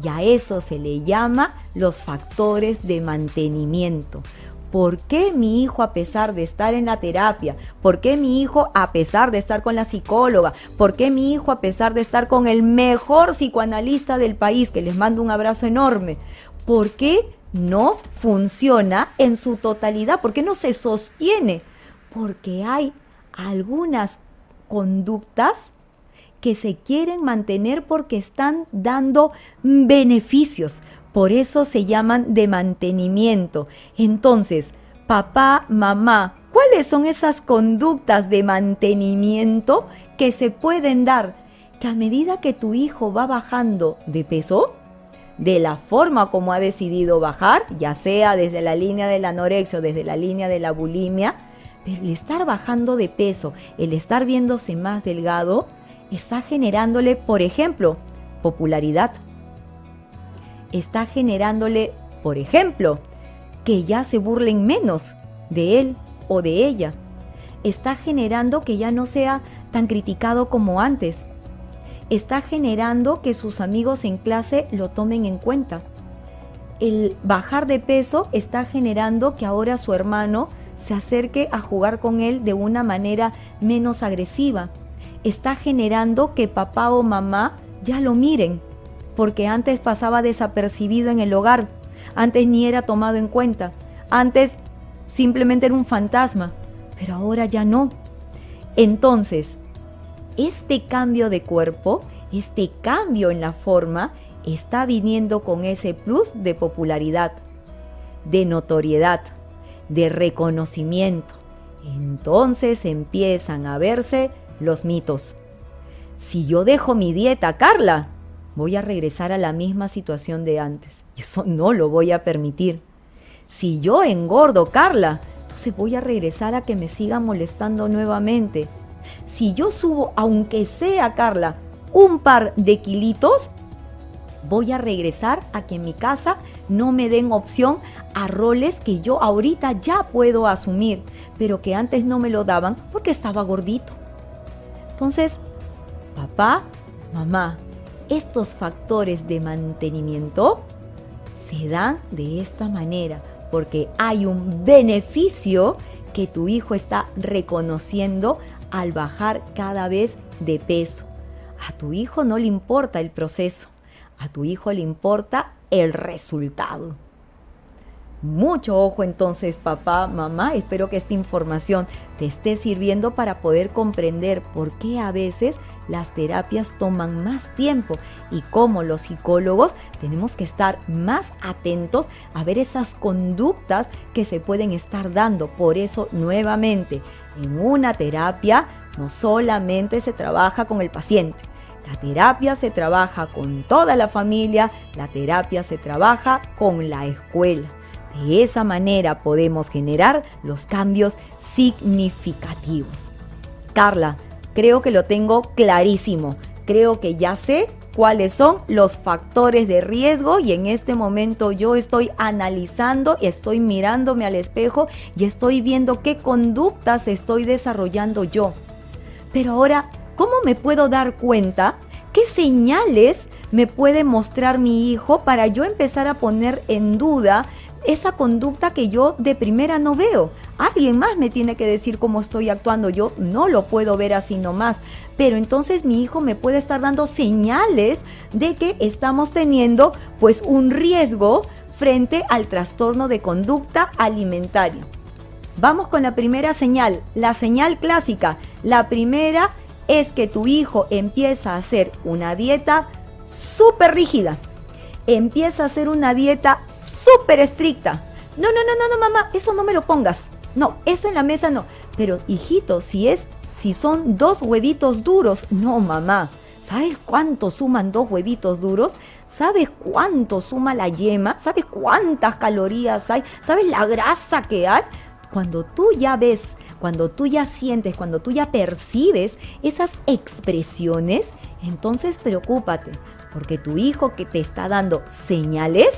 Y a eso se le llama los factores de mantenimiento. ¿Por qué mi hijo a pesar de estar en la terapia? ¿Por qué mi hijo a pesar de estar con la psicóloga? ¿Por qué mi hijo a pesar de estar con el mejor psicoanalista del país, que les mando un abrazo enorme? ¿Por qué no funciona en su totalidad? ¿Por qué no se sostiene? Porque hay algunas conductas que se quieren mantener porque están dando beneficios, por eso se llaman de mantenimiento. Entonces, papá, mamá, ¿cuáles son esas conductas de mantenimiento que se pueden dar? Que a medida que tu hijo va bajando de peso, de la forma como ha decidido bajar, ya sea desde la línea del anorexia o desde la línea de la bulimia, el estar bajando de peso, el estar viéndose más delgado, está generándole, por ejemplo, popularidad, está generándole, por ejemplo, que ya se burlen menos de él o de ella. Está generando que ya no sea tan criticado como antes. Está generando que sus amigos en clase lo tomen en cuenta. El bajar de peso está generando que ahora su hermano se acerque a jugar con él de una manera menos agresiva. Está generando que papá o mamá ya lo miren porque antes pasaba desapercibido en el hogar, antes ni era tomado en cuenta, antes simplemente era un fantasma, pero ahora ya no. Entonces, este cambio de cuerpo, este cambio en la forma, está viniendo con ese plus de popularidad, de notoriedad, de reconocimiento. Entonces empiezan a verse los mitos. Si yo dejo mi dieta, Carla, voy a regresar a la misma situación de antes. Eso no lo voy a permitir. Si yo engordo, Carla, entonces voy a regresar a que me sigan molestando nuevamente. Si yo subo, aunque sea, Carla, un par de kilitos, voy a regresar a que en mi casa no me den opción a roles que yo ahorita ya puedo asumir, pero que antes no me lo daban porque estaba gordito. Entonces, papá, mamá, estos factores de mantenimiento se dan de esta manera porque hay un beneficio que tu hijo está reconociendo al bajar cada vez de peso. A tu hijo no le importa el proceso, a tu hijo le importa el resultado. Mucho ojo entonces, papá, mamá. Espero que esta información te esté sirviendo para poder comprender por qué a veces las terapias toman más tiempo y cómo los psicólogos tenemos que estar más atentos a ver esas conductas que se pueden estar dando. Por eso, nuevamente, en una terapia no solamente se trabaja con el paciente. La terapia se trabaja con toda la familia, la terapia se trabaja con la escuela. De esa manera podemos generar los cambios significativos. Carla, creo que lo tengo clarísimo. Creo que ya sé cuáles son los factores de riesgo y en este momento yo estoy analizando, estoy mirándome al espejo y estoy viendo qué conductas estoy desarrollando yo. Pero ahora, ¿cómo me puedo dar cuenta? ¿Qué señales me puede mostrar mi hijo para yo empezar a poner en duda esa conducta que yo de primera no veo. Alguien más me tiene que decir cómo estoy actuando. Yo no lo puedo ver así nomás. Pero entonces mi hijo me puede estar dando señales de que estamos teniendo pues un riesgo frente al trastorno de conducta alimentaria. Vamos con la primera señal, la señal clásica. La primera es que tu hijo empieza a hacer una dieta súper rígida. Empieza a hacer una dieta súper estricta. No, no, no, no, no, mamá, eso no me lo pongas. No, eso en la mesa no. Pero, hijito, si es, si son dos huevitos duros, no, mamá. ¿Sabes cuánto suman dos huevitos duros? ¿Sabes cuánto suma la yema? ¿Sabes cuántas calorías hay? ¿Sabes la grasa que hay? Cuando tú ya ves, cuando tú ya sientes, cuando tú ya percibes esas expresiones, entonces preocúpate, porque tu hijo que te está dando señales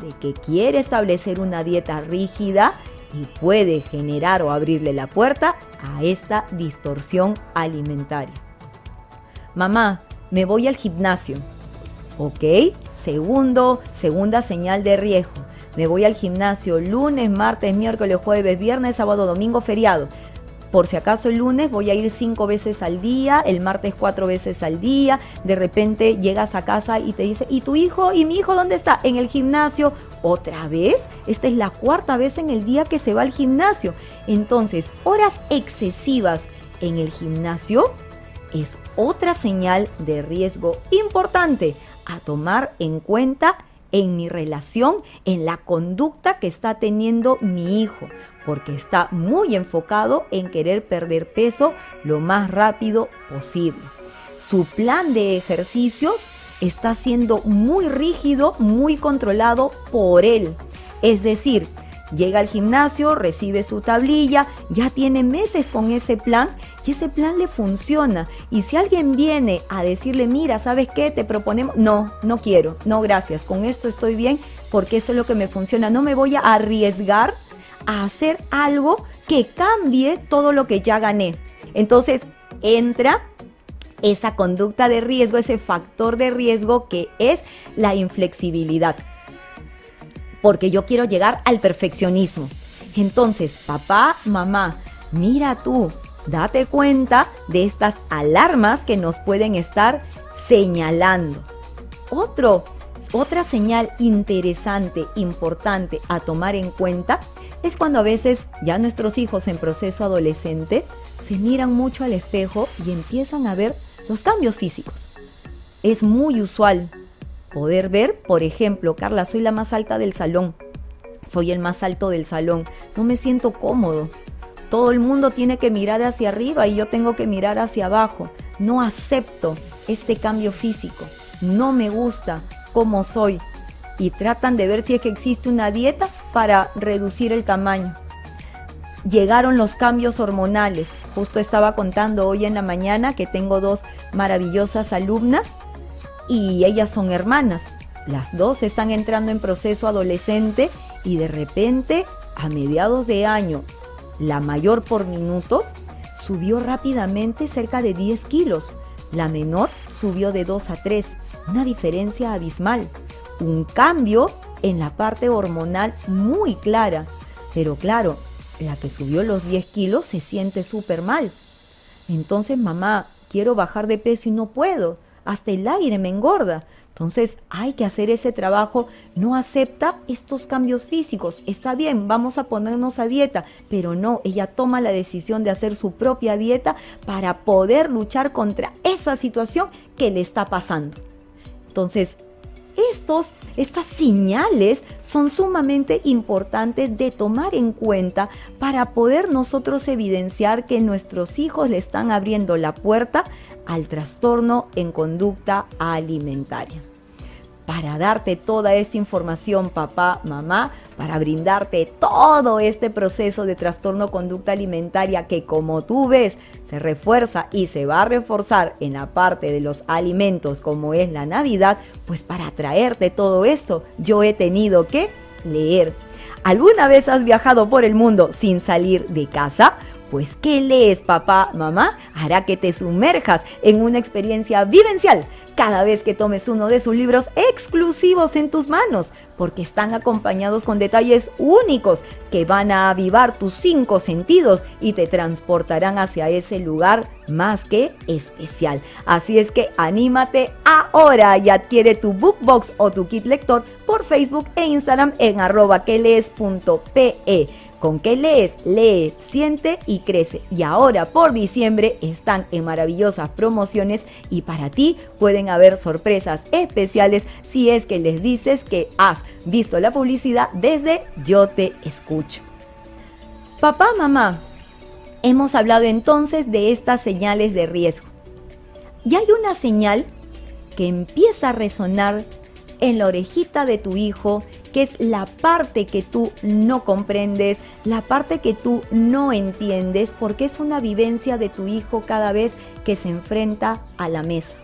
de que quiere establecer una dieta rígida y puede generar o abrirle la puerta a esta distorsión alimentaria. Mamá, me voy al gimnasio. ¿Ok? Segundo, segunda señal de riesgo. Me voy al gimnasio lunes, martes, miércoles, jueves, viernes, sábado, domingo, feriado por si acaso el lunes voy a ir cinco veces al día, el martes cuatro veces al día, de repente llegas a casa y te dice, ¿y tu hijo? ¿Y mi hijo dónde está? En el gimnasio. ¿Otra vez? Esta es la cuarta vez en el día que se va al gimnasio. Entonces, horas excesivas en el gimnasio es otra señal de riesgo importante a tomar en cuenta en mi relación, en la conducta que está teniendo mi hijo, porque está muy enfocado en querer perder peso lo más rápido posible. Su plan de ejercicios está siendo muy rígido, muy controlado por él. Es decir, Llega al gimnasio, recibe su tablilla, ya tiene meses con ese plan y ese plan le funciona. Y si alguien viene a decirle, mira, ¿sabes qué? Te proponemos, no, no quiero, no, gracias, con esto estoy bien porque esto es lo que me funciona. No me voy a arriesgar a hacer algo que cambie todo lo que ya gané. Entonces entra esa conducta de riesgo, ese factor de riesgo que es la inflexibilidad porque yo quiero llegar al perfeccionismo. Entonces, papá, mamá, mira tú, date cuenta de estas alarmas que nos pueden estar señalando. Otro, otra señal interesante, importante a tomar en cuenta es cuando a veces ya nuestros hijos en proceso adolescente se miran mucho al espejo y empiezan a ver los cambios físicos. Es muy usual poder ver, por ejemplo, Carla, soy la más alta del salón, soy el más alto del salón, no me siento cómodo. Todo el mundo tiene que mirar hacia arriba y yo tengo que mirar hacia abajo. No acepto este cambio físico. No me gusta cómo soy. Y tratan de ver si es que existe una dieta para reducir el tamaño. Llegaron los cambios hormonales. Justo estaba contando hoy en la mañana que tengo dos maravillosas alumnas y ellas son hermanas. Las dos están entrando en proceso adolescente y de repente, a mediados de año, la mayor por minutos subió rápidamente cerca de 10 kilos. La menor subió de 2 a 3, una diferencia abismal. Un cambio en la parte hormonal muy clara. Pero claro, la que subió los 10 kilos se siente súper mal. Entonces, mamá, quiero bajar de peso y no puedo hasta el aire me engorda. Entonces hay que hacer ese trabajo, no acepta estos cambios físicos. Está bien, vamos a ponernos a dieta, pero no, ella toma la decisión de hacer su propia dieta para poder luchar contra esa situación que le está pasando. Entonces, estos, estas señales son sumamente importantes de tomar en cuenta para poder nosotros evidenciar que nuestros hijos le están abriendo la puerta al trastorno en conducta alimentaria. Para darte toda esta información, papá, mamá, para brindarte todo este proceso de trastorno conducta alimentaria que como tú ves se refuerza y se va a reforzar en la parte de los alimentos como es la Navidad, pues para traerte todo esto yo he tenido que leer. ¿Alguna vez has viajado por el mundo sin salir de casa? Pues ¿qué lees papá, mamá? Hará que te sumerjas en una experiencia vivencial cada vez que tomes uno de sus libros exclusivos en tus manos, porque están acompañados con detalles únicos que van a avivar tus cinco sentidos y te transportarán hacia ese lugar más que especial. Así es que anímate ahora y adquiere tu bookbox o tu kit lector por Facebook e Instagram en arroba con qué lees, lee, siente y crece. Y ahora por diciembre están en maravillosas promociones y para ti pueden haber sorpresas especiales si es que les dices que has visto la publicidad desde Yo te escucho. Papá, mamá, hemos hablado entonces de estas señales de riesgo. Y hay una señal que empieza a resonar en la orejita de tu hijo, que es la parte que tú no comprendes, la parte que tú no entiendes, porque es una vivencia de tu hijo cada vez que se enfrenta a la mesa.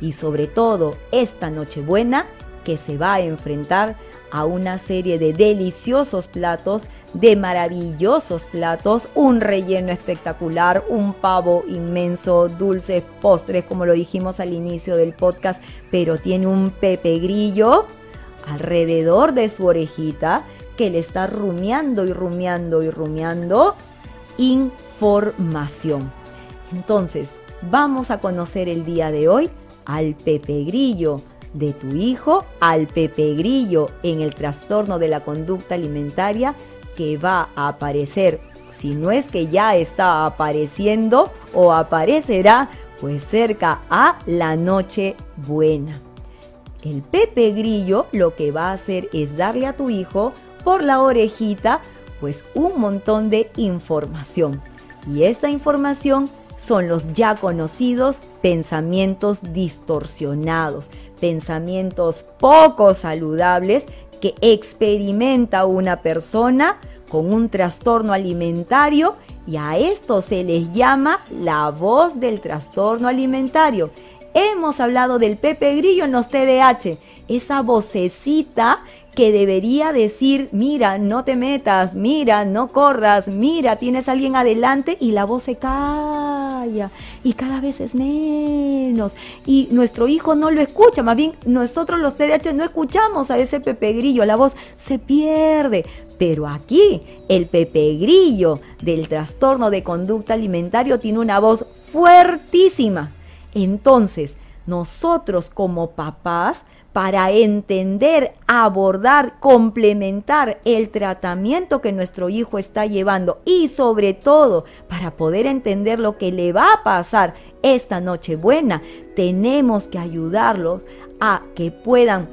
Y sobre todo esta Nochebuena, que se va a enfrentar a una serie de deliciosos platos de maravillosos platos, un relleno espectacular, un pavo inmenso, dulces, postres, como lo dijimos al inicio del podcast, pero tiene un pepe grillo alrededor de su orejita que le está rumiando y rumiando y rumiando información. Entonces, vamos a conocer el día de hoy al pepe grillo de tu hijo, al pepe grillo en el trastorno de la conducta alimentaria que va a aparecer, si no es que ya está apareciendo o aparecerá, pues cerca a la noche buena. El Pepe Grillo lo que va a hacer es darle a tu hijo por la orejita pues un montón de información. Y esta información son los ya conocidos pensamientos distorsionados, pensamientos poco saludables que experimenta una persona con un trastorno alimentario y a esto se les llama la voz del trastorno alimentario. Hemos hablado del Pepe Grillo en los TDAH, esa vocecita que debería decir, mira, no te metas, mira, no corras, mira, tienes a alguien adelante y la voz se calla y cada vez es menos. Y nuestro hijo no lo escucha, más bien nosotros los TDAH no escuchamos a ese Pepe Grillo, la voz se pierde. Pero aquí el Pepe Grillo del trastorno de conducta alimentario tiene una voz fuertísima. Entonces, nosotros como papás para entender, abordar, complementar el tratamiento que nuestro hijo está llevando y sobre todo para poder entender lo que le va a pasar esta noche buena, tenemos que ayudarlos a que puedan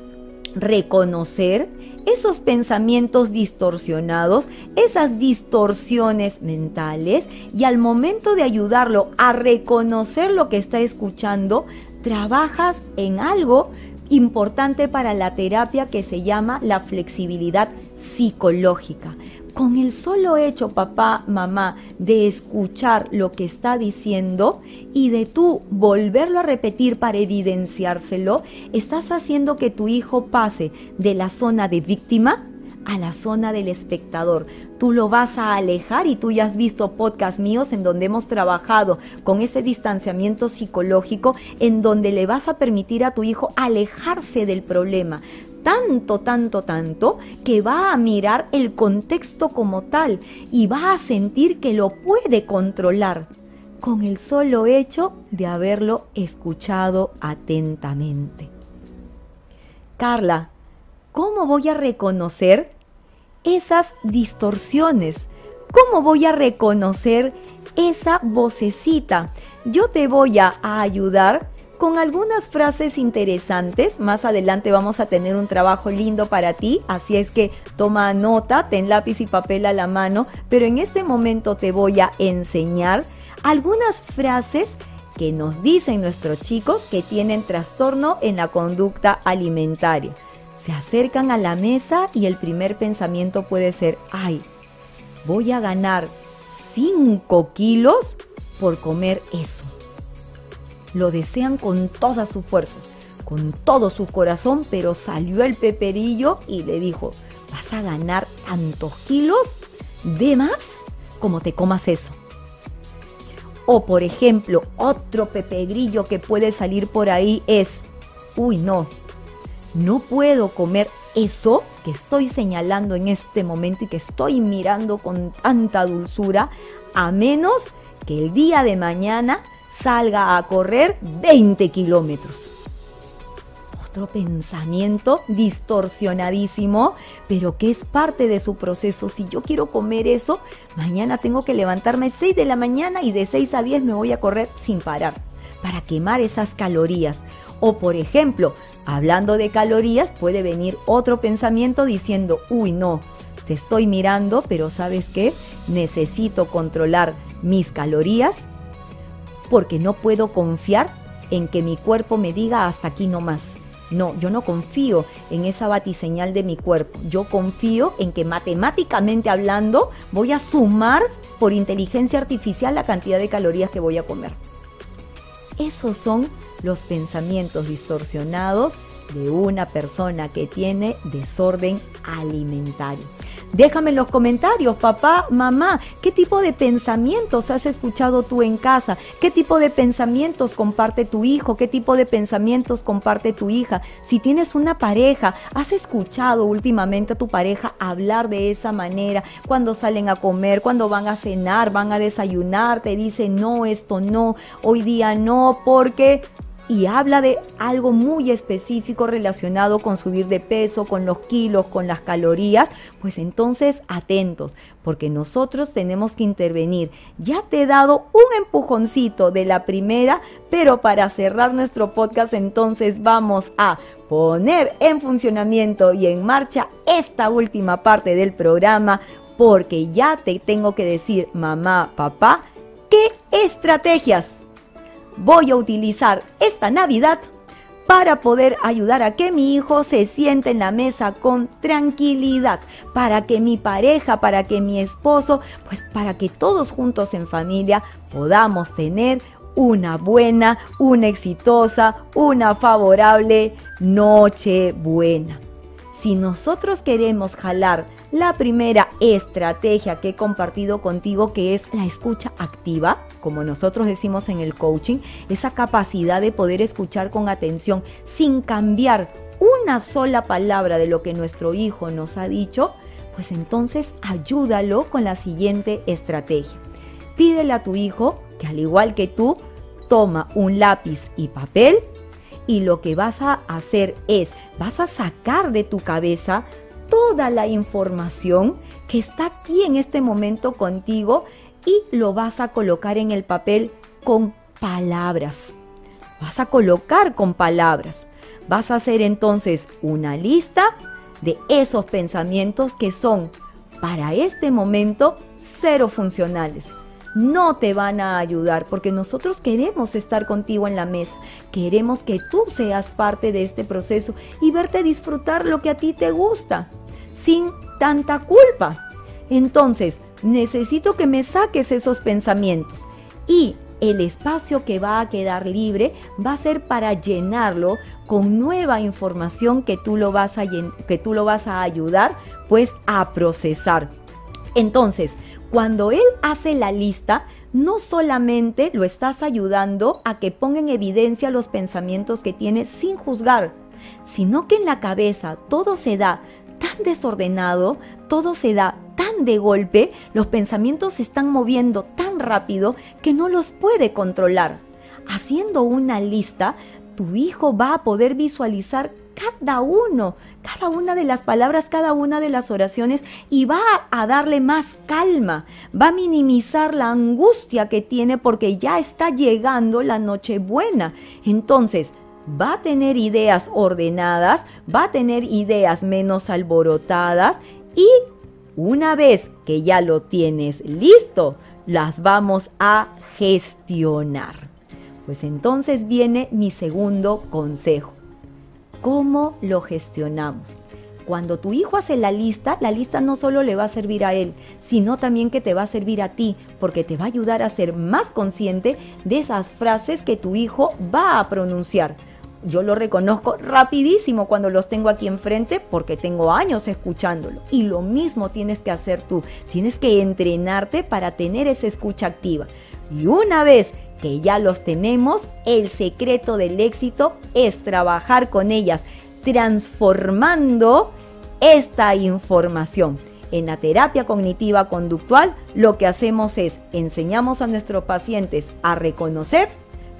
reconocer esos pensamientos distorsionados, esas distorsiones mentales y al momento de ayudarlo a reconocer lo que está escuchando, trabajas en algo importante para la terapia que se llama la flexibilidad psicológica. Con el solo hecho, papá, mamá, de escuchar lo que está diciendo y de tú volverlo a repetir para evidenciárselo, estás haciendo que tu hijo pase de la zona de víctima a la zona del espectador. Tú lo vas a alejar y tú ya has visto podcast míos en donde hemos trabajado con ese distanciamiento psicológico en donde le vas a permitir a tu hijo alejarse del problema. Tanto, tanto, tanto que va a mirar el contexto como tal y va a sentir que lo puede controlar con el solo hecho de haberlo escuchado atentamente. Carla, ¿cómo voy a reconocer esas distorsiones? ¿Cómo voy a reconocer esa vocecita? Yo te voy a, ayudar con algunas frases interesantes. Más adelante vamos a tener un trabajo lindo para ti, así es que toma nota, ten lápiz y papel a la mano, pero en este momento te voy a enseñar algunas frases que nos dicen nuestros chicos que tienen trastorno en la conducta alimentaria. Se acercan a la mesa y el primer pensamiento puede ser, ay, voy a ganar 5 kilos por comer eso. Lo desean con todas sus fuerzas, con todo su corazón, pero salió el peperillo y le dijo, vas a ganar tantos kilos de más como te comas eso. O por ejemplo, otro pepegrillo que puede salir por ahí es, uy no, no puedo comer eso que estoy señalando en este momento y que estoy mirando con tanta dulzura, a menos que el día de mañana salga a correr 20 kilómetros. Otro pensamiento distorsionadísimo, pero que es parte de su proceso. Si yo quiero comer eso, mañana tengo que levantarme 6 de la mañana y de 6 a 10 me voy a correr sin parar para quemar esas calorías. O por ejemplo, hablando de calorías, puede venir otro pensamiento diciendo, uy no, te estoy mirando, pero ¿sabes qué? Necesito controlar mis calorías porque no puedo confiar en que mi cuerpo me diga hasta aquí no más. No, yo no confío en esa batiseñal de mi cuerpo. Yo confío en que matemáticamente hablando voy a sumar por inteligencia artificial la cantidad de calorías que voy a comer. Esos son los pensamientos distorsionados de una persona que tiene desorden alimentario. Déjame en los comentarios, papá, mamá, ¿qué tipo de pensamientos has escuchado tú en casa? ¿Qué tipo de pensamientos comparte tu hijo? ¿Qué tipo de pensamientos comparte tu hija? Si tienes una pareja, ¿has escuchado últimamente a tu pareja hablar de esa manera? Cuando salen a comer, cuando van a cenar, van a desayunar, te dicen, no, esto no, hoy día no, porque y habla de algo muy específico relacionado con subir de peso, con los kilos, con las calorías, pues entonces atentos, porque nosotros tenemos que intervenir. Ya te he dado un empujoncito de la primera, pero para cerrar nuestro podcast entonces vamos a poner en funcionamiento y en marcha esta última parte del programa, porque ya te tengo que decir, mamá, papá, ¿qué estrategias voy a utilizar esta Navidad para poder ayudar a que mi hijo se siente en la mesa con tranquilidad, para que mi pareja, para que mi esposo, pues para que todos juntos en familia podamos tener una buena, una exitosa, una favorable noche buena. Si nosotros queremos jalar la primera estrategia que he compartido contigo, que es la escucha activa, como nosotros decimos en el coaching, esa capacidad de poder escuchar con atención sin cambiar una sola palabra de lo que nuestro hijo nos ha dicho, pues entonces ayúdalo con la siguiente estrategia. Pídele a tu hijo que al igual que tú, toma un lápiz y papel y lo que vas a hacer es, vas a sacar de tu cabeza toda la información que está aquí en este momento contigo y lo vas a colocar en el papel con palabras. Vas a colocar con palabras. Vas a hacer entonces una lista de esos pensamientos que son para este momento cero funcionales. No te van a ayudar porque nosotros queremos estar contigo en la mesa. Queremos que tú seas parte de este proceso y verte disfrutar lo que a ti te gusta sin tanta culpa. Entonces, necesito que me saques esos pensamientos y el espacio que va a quedar libre va a ser para llenarlo con nueva información que tú lo vas a, que tú lo vas a ayudar pues a procesar. Entonces, cuando él hace la lista, no solamente lo estás ayudando a que ponga en evidencia los pensamientos que tiene sin juzgar, sino que en la cabeza todo se da tan desordenado, todo se da tan de golpe, los pensamientos se están moviendo tan rápido que no los puede controlar. Haciendo una lista, tu hijo va a poder visualizar cada uno, cada una de las palabras, cada una de las oraciones y va a darle más calma, va a minimizar la angustia que tiene porque ya está llegando la Nochebuena. Entonces, va a tener ideas ordenadas, va a tener ideas menos alborotadas y una vez que ya lo tienes listo, las vamos a gestionar. Pues entonces viene mi segundo consejo. ¿Cómo lo gestionamos? Cuando tu hijo hace la lista, la lista no solo le va a servir a él, sino también que te va a servir a ti, porque te va a ayudar a ser más consciente de esas frases que tu hijo va a pronunciar. Yo lo reconozco rapidísimo cuando los tengo aquí enfrente porque tengo años escuchándolo. Y lo mismo tienes que hacer tú. Tienes que entrenarte para tener esa escucha activa. Y una vez que ya los tenemos, el secreto del éxito es trabajar con ellas transformando esta información. En la terapia cognitiva conductual lo que hacemos es enseñamos a nuestros pacientes a reconocer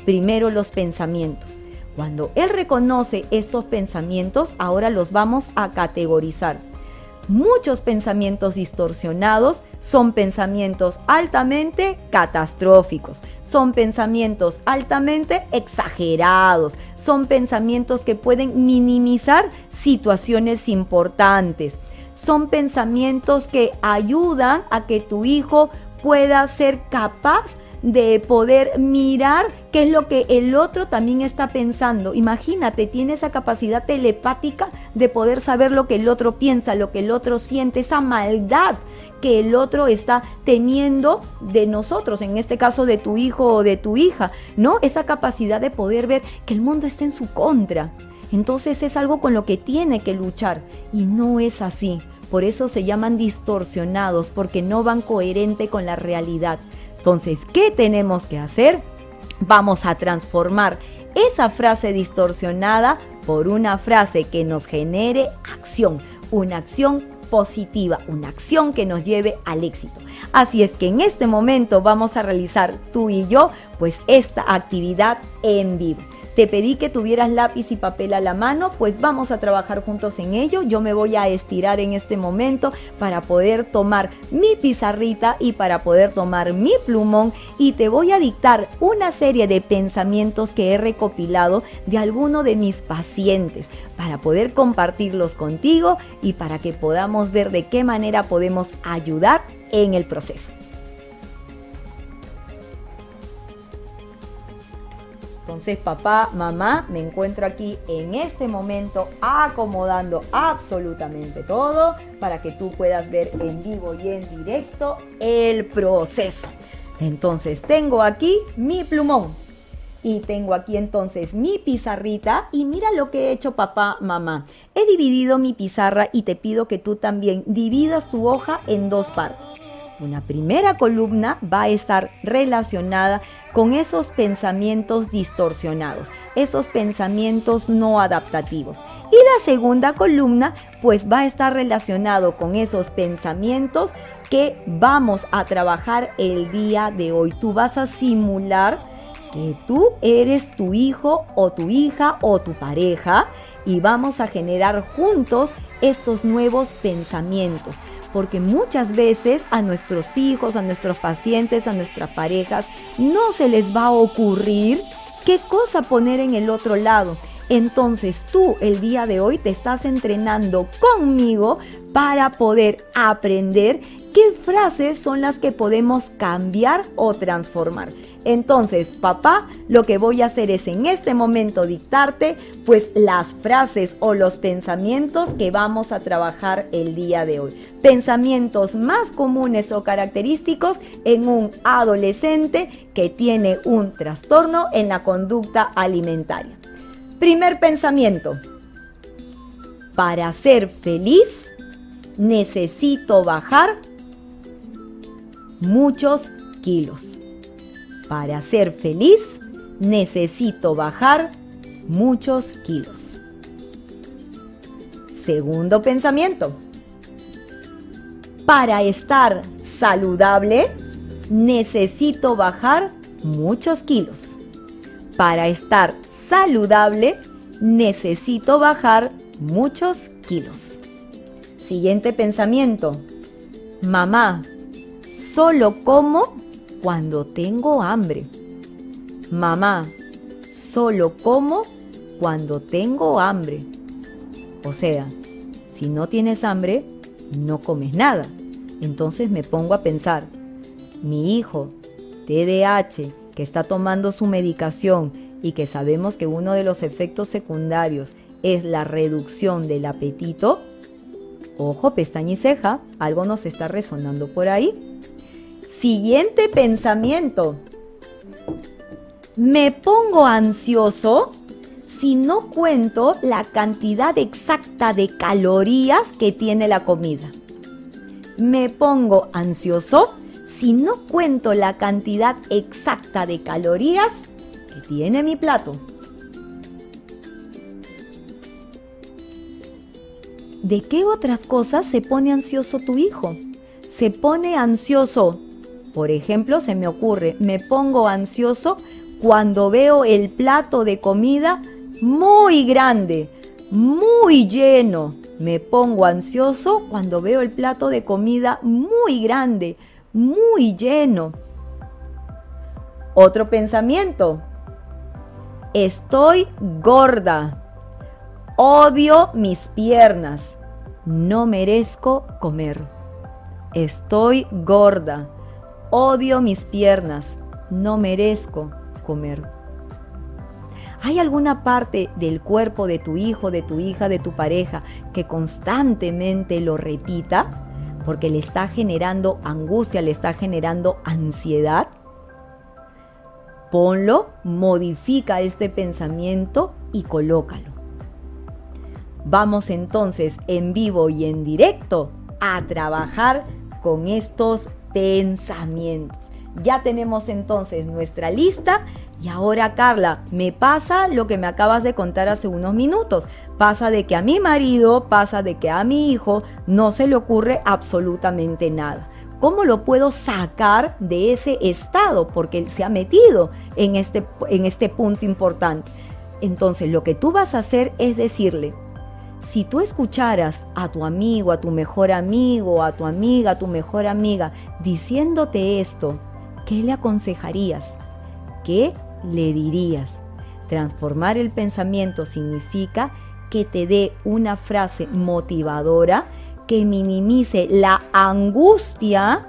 primero los pensamientos. Cuando él reconoce estos pensamientos, ahora los vamos a categorizar. Muchos pensamientos distorsionados son pensamientos altamente catastróficos, son pensamientos altamente exagerados, son pensamientos que pueden minimizar situaciones importantes, son pensamientos que ayudan a que tu hijo pueda ser capaz de poder mirar qué es lo que el otro también está pensando. Imagínate, tiene esa capacidad telepática de poder saber lo que el otro piensa, lo que el otro siente, esa maldad que el otro está teniendo de nosotros, en este caso de tu hijo o de tu hija, ¿no? Esa capacidad de poder ver que el mundo está en su contra. Entonces es algo con lo que tiene que luchar y no es así. Por eso se llaman distorsionados, porque no van coherente con la realidad. Entonces, ¿qué tenemos que hacer? Vamos a transformar esa frase distorsionada por una frase que nos genere acción, una acción positiva, una acción que nos lleve al éxito. Así es que en este momento vamos a realizar tú y yo pues esta actividad en vivo. Te pedí que tuvieras lápiz y papel a la mano, pues vamos a trabajar juntos en ello. Yo me voy a estirar en este momento para poder tomar mi pizarrita y para poder tomar mi plumón y te voy a dictar una serie de pensamientos que he recopilado de alguno de mis pacientes para poder compartirlos contigo y para que podamos ver de qué manera podemos ayudar en el proceso. Entonces, papá, mamá, me encuentro aquí en este momento acomodando absolutamente todo para que tú puedas ver en vivo y en directo el proceso. Entonces, tengo aquí mi plumón y tengo aquí entonces mi pizarrita y mira lo que he hecho papá, mamá. He dividido mi pizarra y te pido que tú también dividas tu hoja en dos partes. Una primera columna va a estar relacionada con esos pensamientos distorsionados, esos pensamientos no adaptativos. Y la segunda columna pues va a estar relacionado con esos pensamientos que vamos a trabajar el día de hoy. Tú vas a simular que tú eres tu hijo o tu hija o tu pareja y vamos a generar juntos estos nuevos pensamientos porque muchas veces a nuestros hijos, a nuestros pacientes, a nuestras parejas, no se les va a ocurrir qué cosa poner en el otro lado. Entonces tú el día de hoy te estás entrenando conmigo para poder aprender qué frases son las que podemos cambiar o transformar. Entonces, papá, lo que voy a hacer es en este momento dictarte pues las frases o los pensamientos que vamos a trabajar el día de hoy. Pensamientos más comunes o característicos en un adolescente que tiene un trastorno en la conducta alimentaria. Primer pensamiento. Para ser feliz necesito bajar muchos kilos. Para ser feliz necesito bajar muchos kilos. Segundo pensamiento. Para estar saludable necesito bajar muchos kilos. Para estar saludable necesito bajar muchos kilos. Siguiente pensamiento. Mamá, solo como cuando tengo hambre. Mamá, solo como cuando tengo hambre. O sea, si no tienes hambre, no comes nada. Entonces me pongo a pensar, mi hijo, TDAH, que está tomando su medicación y que sabemos que uno de los efectos secundarios es la reducción del apetito, ojo, pestaña y ceja, algo nos está resonando por ahí. Siguiente pensamiento. Me pongo ansioso si no cuento la cantidad exacta de calorías que tiene la comida. Me pongo ansioso si no cuento la cantidad exacta de calorías que tiene mi plato. ¿De qué otras cosas se pone ansioso tu hijo? Se pone ansioso, por ejemplo, se me ocurre, me pongo ansioso cuando veo el plato de comida muy grande, muy lleno. Me pongo ansioso cuando veo el plato de comida muy grande, muy lleno. Otro pensamiento. Estoy gorda. Odio mis piernas. No merezco comer. Estoy gorda. Odio mis piernas. No merezco comer. ¿Hay alguna parte del cuerpo de tu hijo, de tu hija, de tu pareja que constantemente lo repita? Porque le está generando angustia, le está generando ansiedad. Ponlo, modifica este pensamiento y colócalo. Vamos entonces en vivo y en directo a trabajar con estos pensamientos. Ya tenemos entonces nuestra lista y ahora Carla, me pasa lo que me acabas de contar hace unos minutos. Pasa de que a mi marido, pasa de que a mi hijo no se le ocurre absolutamente nada. ¿Cómo lo puedo sacar de ese estado? Porque él se ha metido en este, en este punto importante. Entonces lo que tú vas a hacer es decirle, si tú escucharas a tu amigo, a tu mejor amigo, a tu amiga, a tu mejor amiga, diciéndote esto, ¿qué le aconsejarías? ¿Qué le dirías? Transformar el pensamiento significa que te dé una frase motivadora que minimice la angustia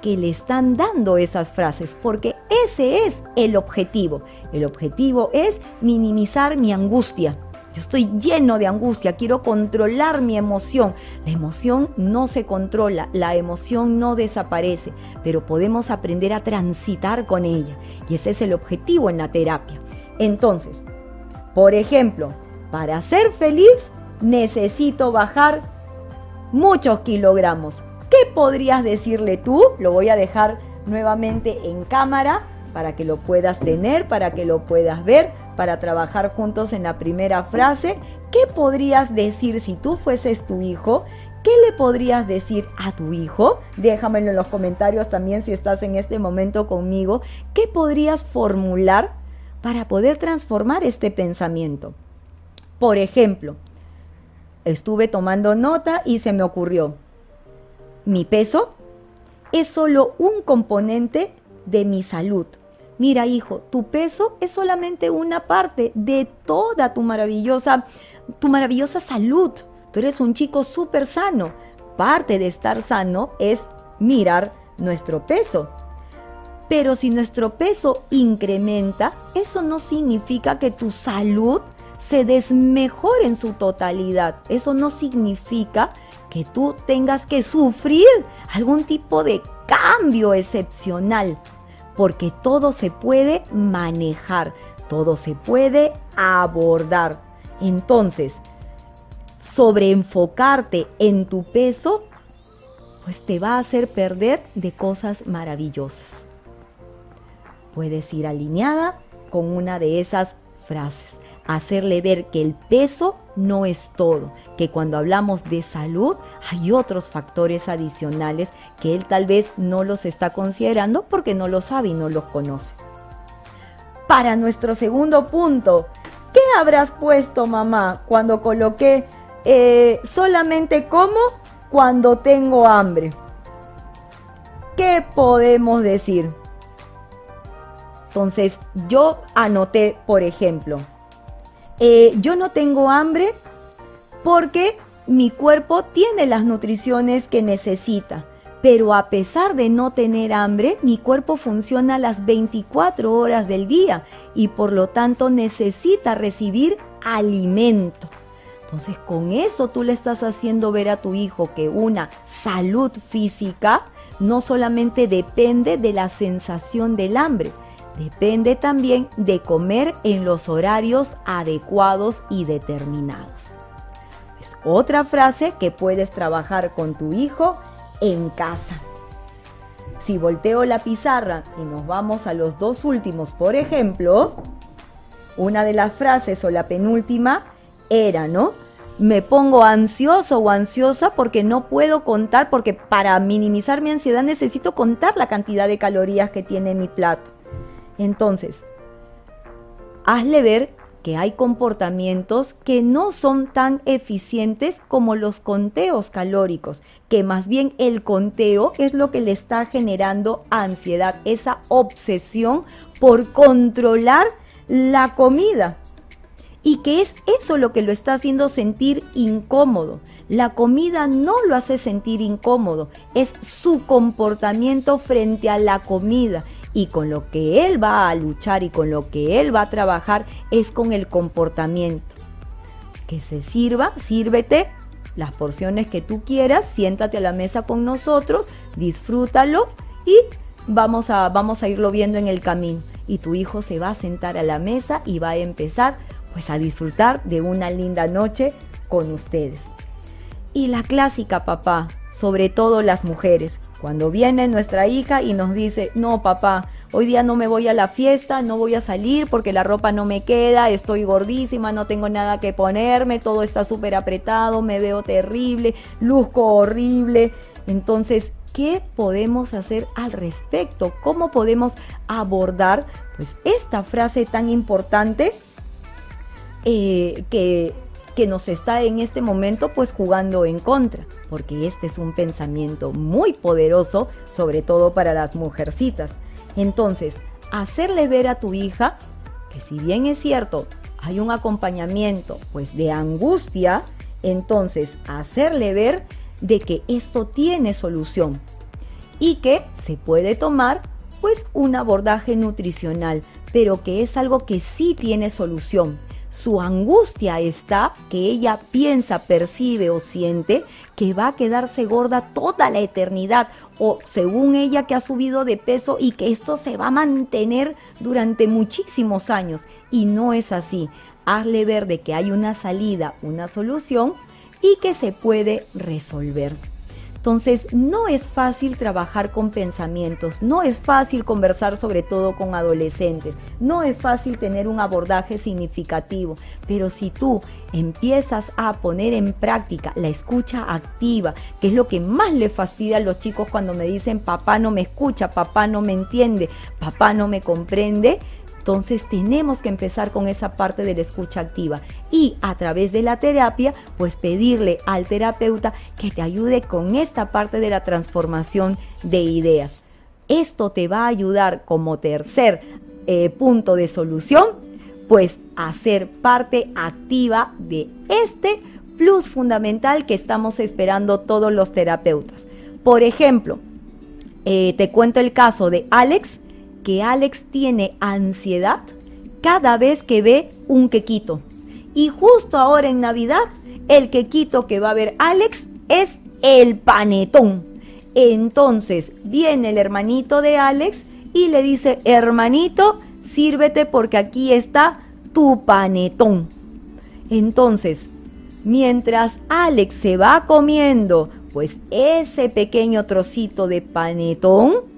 que le están dando esas frases, porque ese es el objetivo. El objetivo es minimizar mi angustia. Yo estoy lleno de angustia, quiero controlar mi emoción. La emoción no se controla, la emoción no desaparece, pero podemos aprender a transitar con ella. Y ese es el objetivo en la terapia. Entonces, por ejemplo, para ser feliz necesito bajar muchos kilogramos. ¿Qué podrías decirle tú? Lo voy a dejar nuevamente en cámara para que lo puedas tener, para que lo puedas ver para trabajar juntos en la primera frase. ¿Qué podrías decir si tú fueses tu hijo? ¿Qué le podrías decir a tu hijo? Déjamelo en los comentarios también si estás en este momento conmigo. ¿Qué podrías formular para poder transformar este pensamiento? Por ejemplo, estuve tomando nota y se me ocurrió, mi peso es solo un componente de mi salud Mira, hijo, tu peso es solamente una parte de toda tu maravillosa, tu maravillosa salud. Tú eres un chico súper sano. Parte de estar sano es mirar nuestro peso. Pero si nuestro peso incrementa, eso no significa que tu salud se desmejore en su totalidad. Eso no significa que tú tengas que sufrir algún tipo de cambio excepcional porque todo se puede manejar, todo se puede abordar. Entonces, sobre enfocarte en tu peso, pues te va a hacer perder de cosas maravillosas. Puedes ir alineada con una de esas frases hacerle ver que el peso no es todo, que cuando hablamos de salud hay otros factores adicionales que él tal vez no los está considerando porque no lo sabe y no los conoce. Para nuestro segundo punto, ¿qué habrás puesto mamá cuando coloqué eh, solamente como cuando tengo hambre? ¿Qué podemos decir? Entonces yo anoté, por ejemplo, eh, yo no tengo hambre porque mi cuerpo tiene las nutriciones que necesita, pero a pesar de no tener hambre, mi cuerpo funciona las 24 horas del día y por lo tanto necesita recibir alimento. Entonces con eso tú le estás haciendo ver a tu hijo que una salud física no solamente depende de la sensación del hambre, depende también de comer en los horarios adecuados y determinados. Es otra frase que puedes trabajar con tu hijo en casa. Si volteo la pizarra y nos vamos a los dos últimos, por ejemplo, una de las frases o la penúltima era, ¿no? Me pongo ansioso o ansiosa porque no puedo contar, porque para minimizar mi ansiedad necesito contar la cantidad de calorías que tiene mi plato. Entonces, hazle ver que hay comportamientos que no son tan eficientes como los conteos calóricos, que más bien el conteo es lo que le está generando ansiedad, esa obsesión por controlar la comida. Y que es eso lo que lo está haciendo sentir incómodo. La comida no lo hace sentir incómodo, es su comportamiento frente a la comida y con lo que él va a luchar y con lo que él va a trabajar es con el comportamiento. Que se sirva, sírvete las porciones que tú quieras, siéntate a la mesa con nosotros, disfrútalo y vamos a, vamos a irlo viendo en el camino. Y tu hijo se va a sentar a la mesa y va a empezar pues a disfrutar de una linda noche con ustedes. Y la clásica, papá, sobre todo las mujeres, cuando viene nuestra hija y nos dice, no papá, hoy día no me voy a la fiesta, no voy a salir porque la ropa no me queda, estoy gordísima, no tengo nada que ponerme, todo está súper apretado, me veo terrible, luzco horrible. Entonces, ¿qué podemos hacer al respecto? ¿Cómo podemos abordar pues, esta frase tan importante eh, que que nos está en este momento pues jugando en contra, porque este es un pensamiento muy poderoso, sobre todo para las mujercitas. Entonces, hacerle ver a tu hija que si bien es cierto, hay un acompañamiento pues de angustia, entonces hacerle ver de que esto tiene solución y que se puede tomar pues un abordaje nutricional, pero que es algo que sí tiene solución su angustia está que ella piensa, percibe o siente que va a quedarse gorda toda la eternidad o según ella que ha subido de peso y que esto se va a mantener durante muchísimos años. Y no es así. Hazle ver de que hay una salida, una solución y que se puede resolver. Entonces, no es fácil trabajar con pensamientos, no es fácil conversar sobre todo con adolescentes, no es fácil tener un abordaje significativo, pero si tú empiezas a poner en práctica la escucha activa, que es lo que más le fastidia a los chicos cuando me dicen papá no me escucha, papá no me entiende, papá no me comprende, entonces tenemos que empezar con esa parte de la escucha activa y a través de la terapia, pues pedirle al terapeuta que te ayude con esta parte de la transformación de ideas. Esto te va a ayudar como tercer eh, punto de solución, pues a ser parte activa de este plus fundamental que estamos esperando todos los terapeutas. Por ejemplo, eh, te cuento el caso de Alex, que Alex tiene ansiedad cada vez que ve un quequito. Y justo ahora en Navidad, el quequito que va a ver Alex es el panetón. Entonces viene el hermanito de Alex y le dice, hermanito, sírvete porque aquí está tu panetón. Entonces, mientras Alex se va comiendo pues ese pequeño trocito de panetón,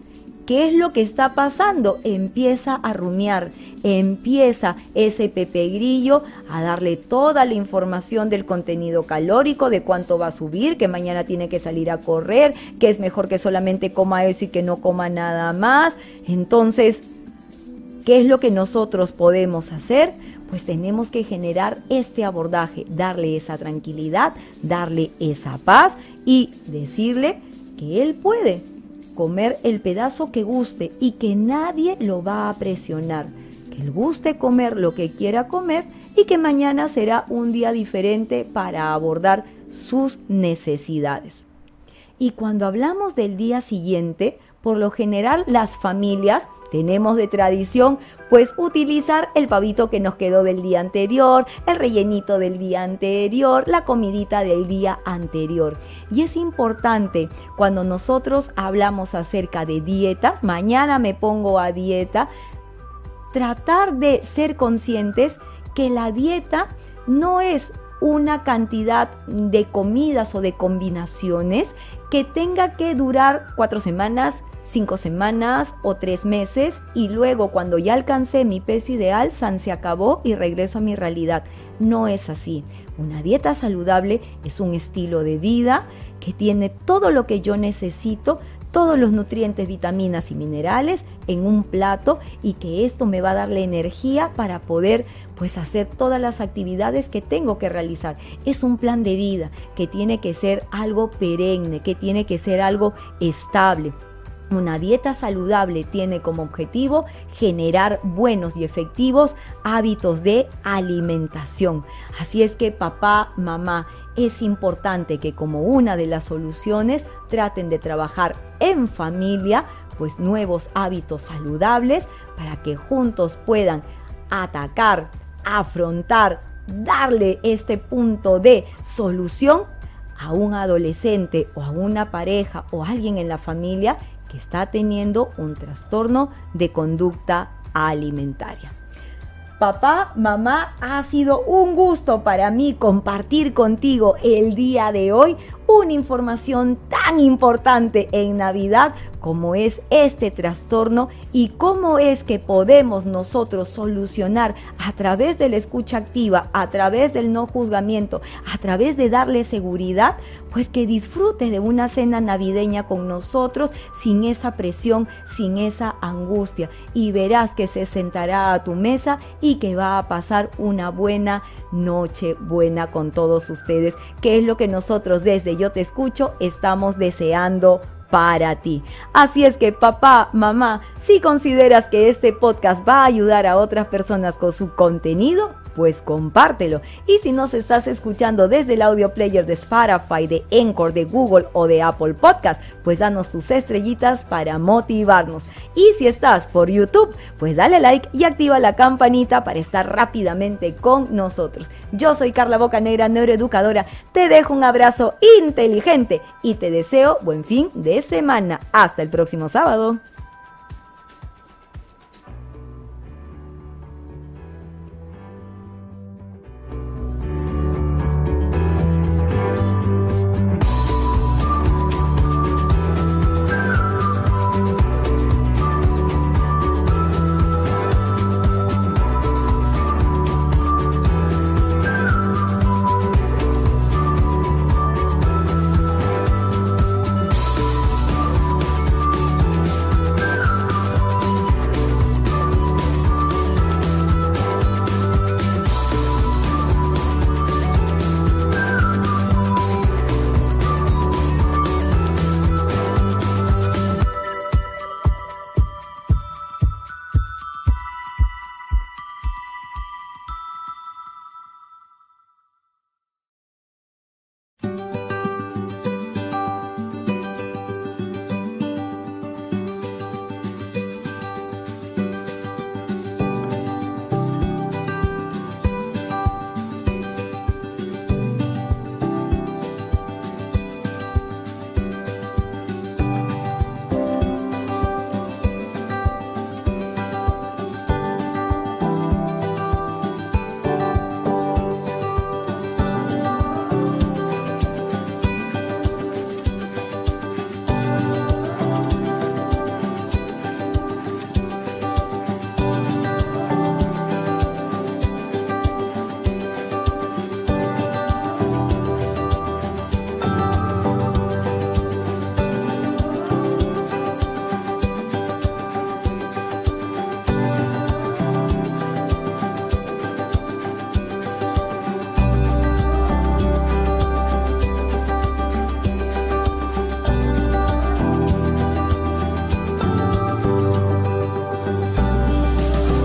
¿Qué es lo que está pasando? Empieza a rumiar, empieza ese pepe grillo a darle toda la información del contenido calórico, de cuánto va a subir, que mañana tiene que salir a correr, que es mejor que solamente coma eso y que no coma nada más. Entonces, ¿qué es lo que nosotros podemos hacer? Pues tenemos que generar este abordaje, darle esa tranquilidad, darle esa paz y decirle que él puede, comer el pedazo que guste y que nadie lo va a presionar. Que él guste comer lo que quiera comer y que mañana será un día diferente para abordar sus necesidades. Y cuando hablamos del día siguiente, por lo general las familias tenemos de tradición pues utilizar el pavito que nos quedó del día anterior, el rellenito del día anterior, la comidita del día anterior. Y es importante cuando nosotros hablamos acerca de dietas, mañana me pongo a dieta, tratar de ser conscientes que la dieta no es una cantidad de comidas o de combinaciones que tenga que durar cuatro semanas, cinco semanas o tres meses y luego cuando ya alcancé mi peso ideal, San se acabó y regreso a mi realidad. No es así. Una dieta saludable es un estilo de vida que tiene todo lo que yo necesito todos los nutrientes, vitaminas y minerales en un plato y que esto me va a dar la energía para poder pues hacer todas las actividades que tengo que realizar. Es un plan de vida que tiene que ser algo perenne, que tiene que ser algo estable. Una dieta saludable tiene como objetivo generar buenos y efectivos hábitos de alimentación. Así es que papá, mamá, es importante que como una de las soluciones traten de trabajar en familia, pues nuevos hábitos saludables para que juntos puedan atacar, afrontar, darle este punto de solución a un adolescente o a una pareja o a alguien en la familia que está teniendo un trastorno de conducta alimentaria. Papá, mamá, ha sido un gusto para mí compartir contigo el día de hoy una información tan importante en Navidad como es este trastorno y cómo es que podemos nosotros solucionar a través de la escucha activa, a través del no juzgamiento, a través de darle seguridad, pues que disfrute de una cena navideña con nosotros sin esa presión, sin esa angustia. Y verás que se sentará a tu mesa y que va a pasar una buena noche buena con todos ustedes, que es lo que nosotros desde Yo Te Escucho estamos deseando para ti. Así es que papá, mamá, si consideras que este podcast va a ayudar a otras personas con su contenido, pues compártelo. Y si nos estás escuchando desde el audio player de Spotify, de Encore, de Google o de Apple Podcast, pues danos tus estrellitas para motivarnos. Y si estás por YouTube, pues dale like y activa la campanita para estar rápidamente con nosotros. Yo soy Carla Bocanegra, neuroeducadora. Te dejo un abrazo inteligente y te deseo buen fin de semana. Hasta el próximo sábado.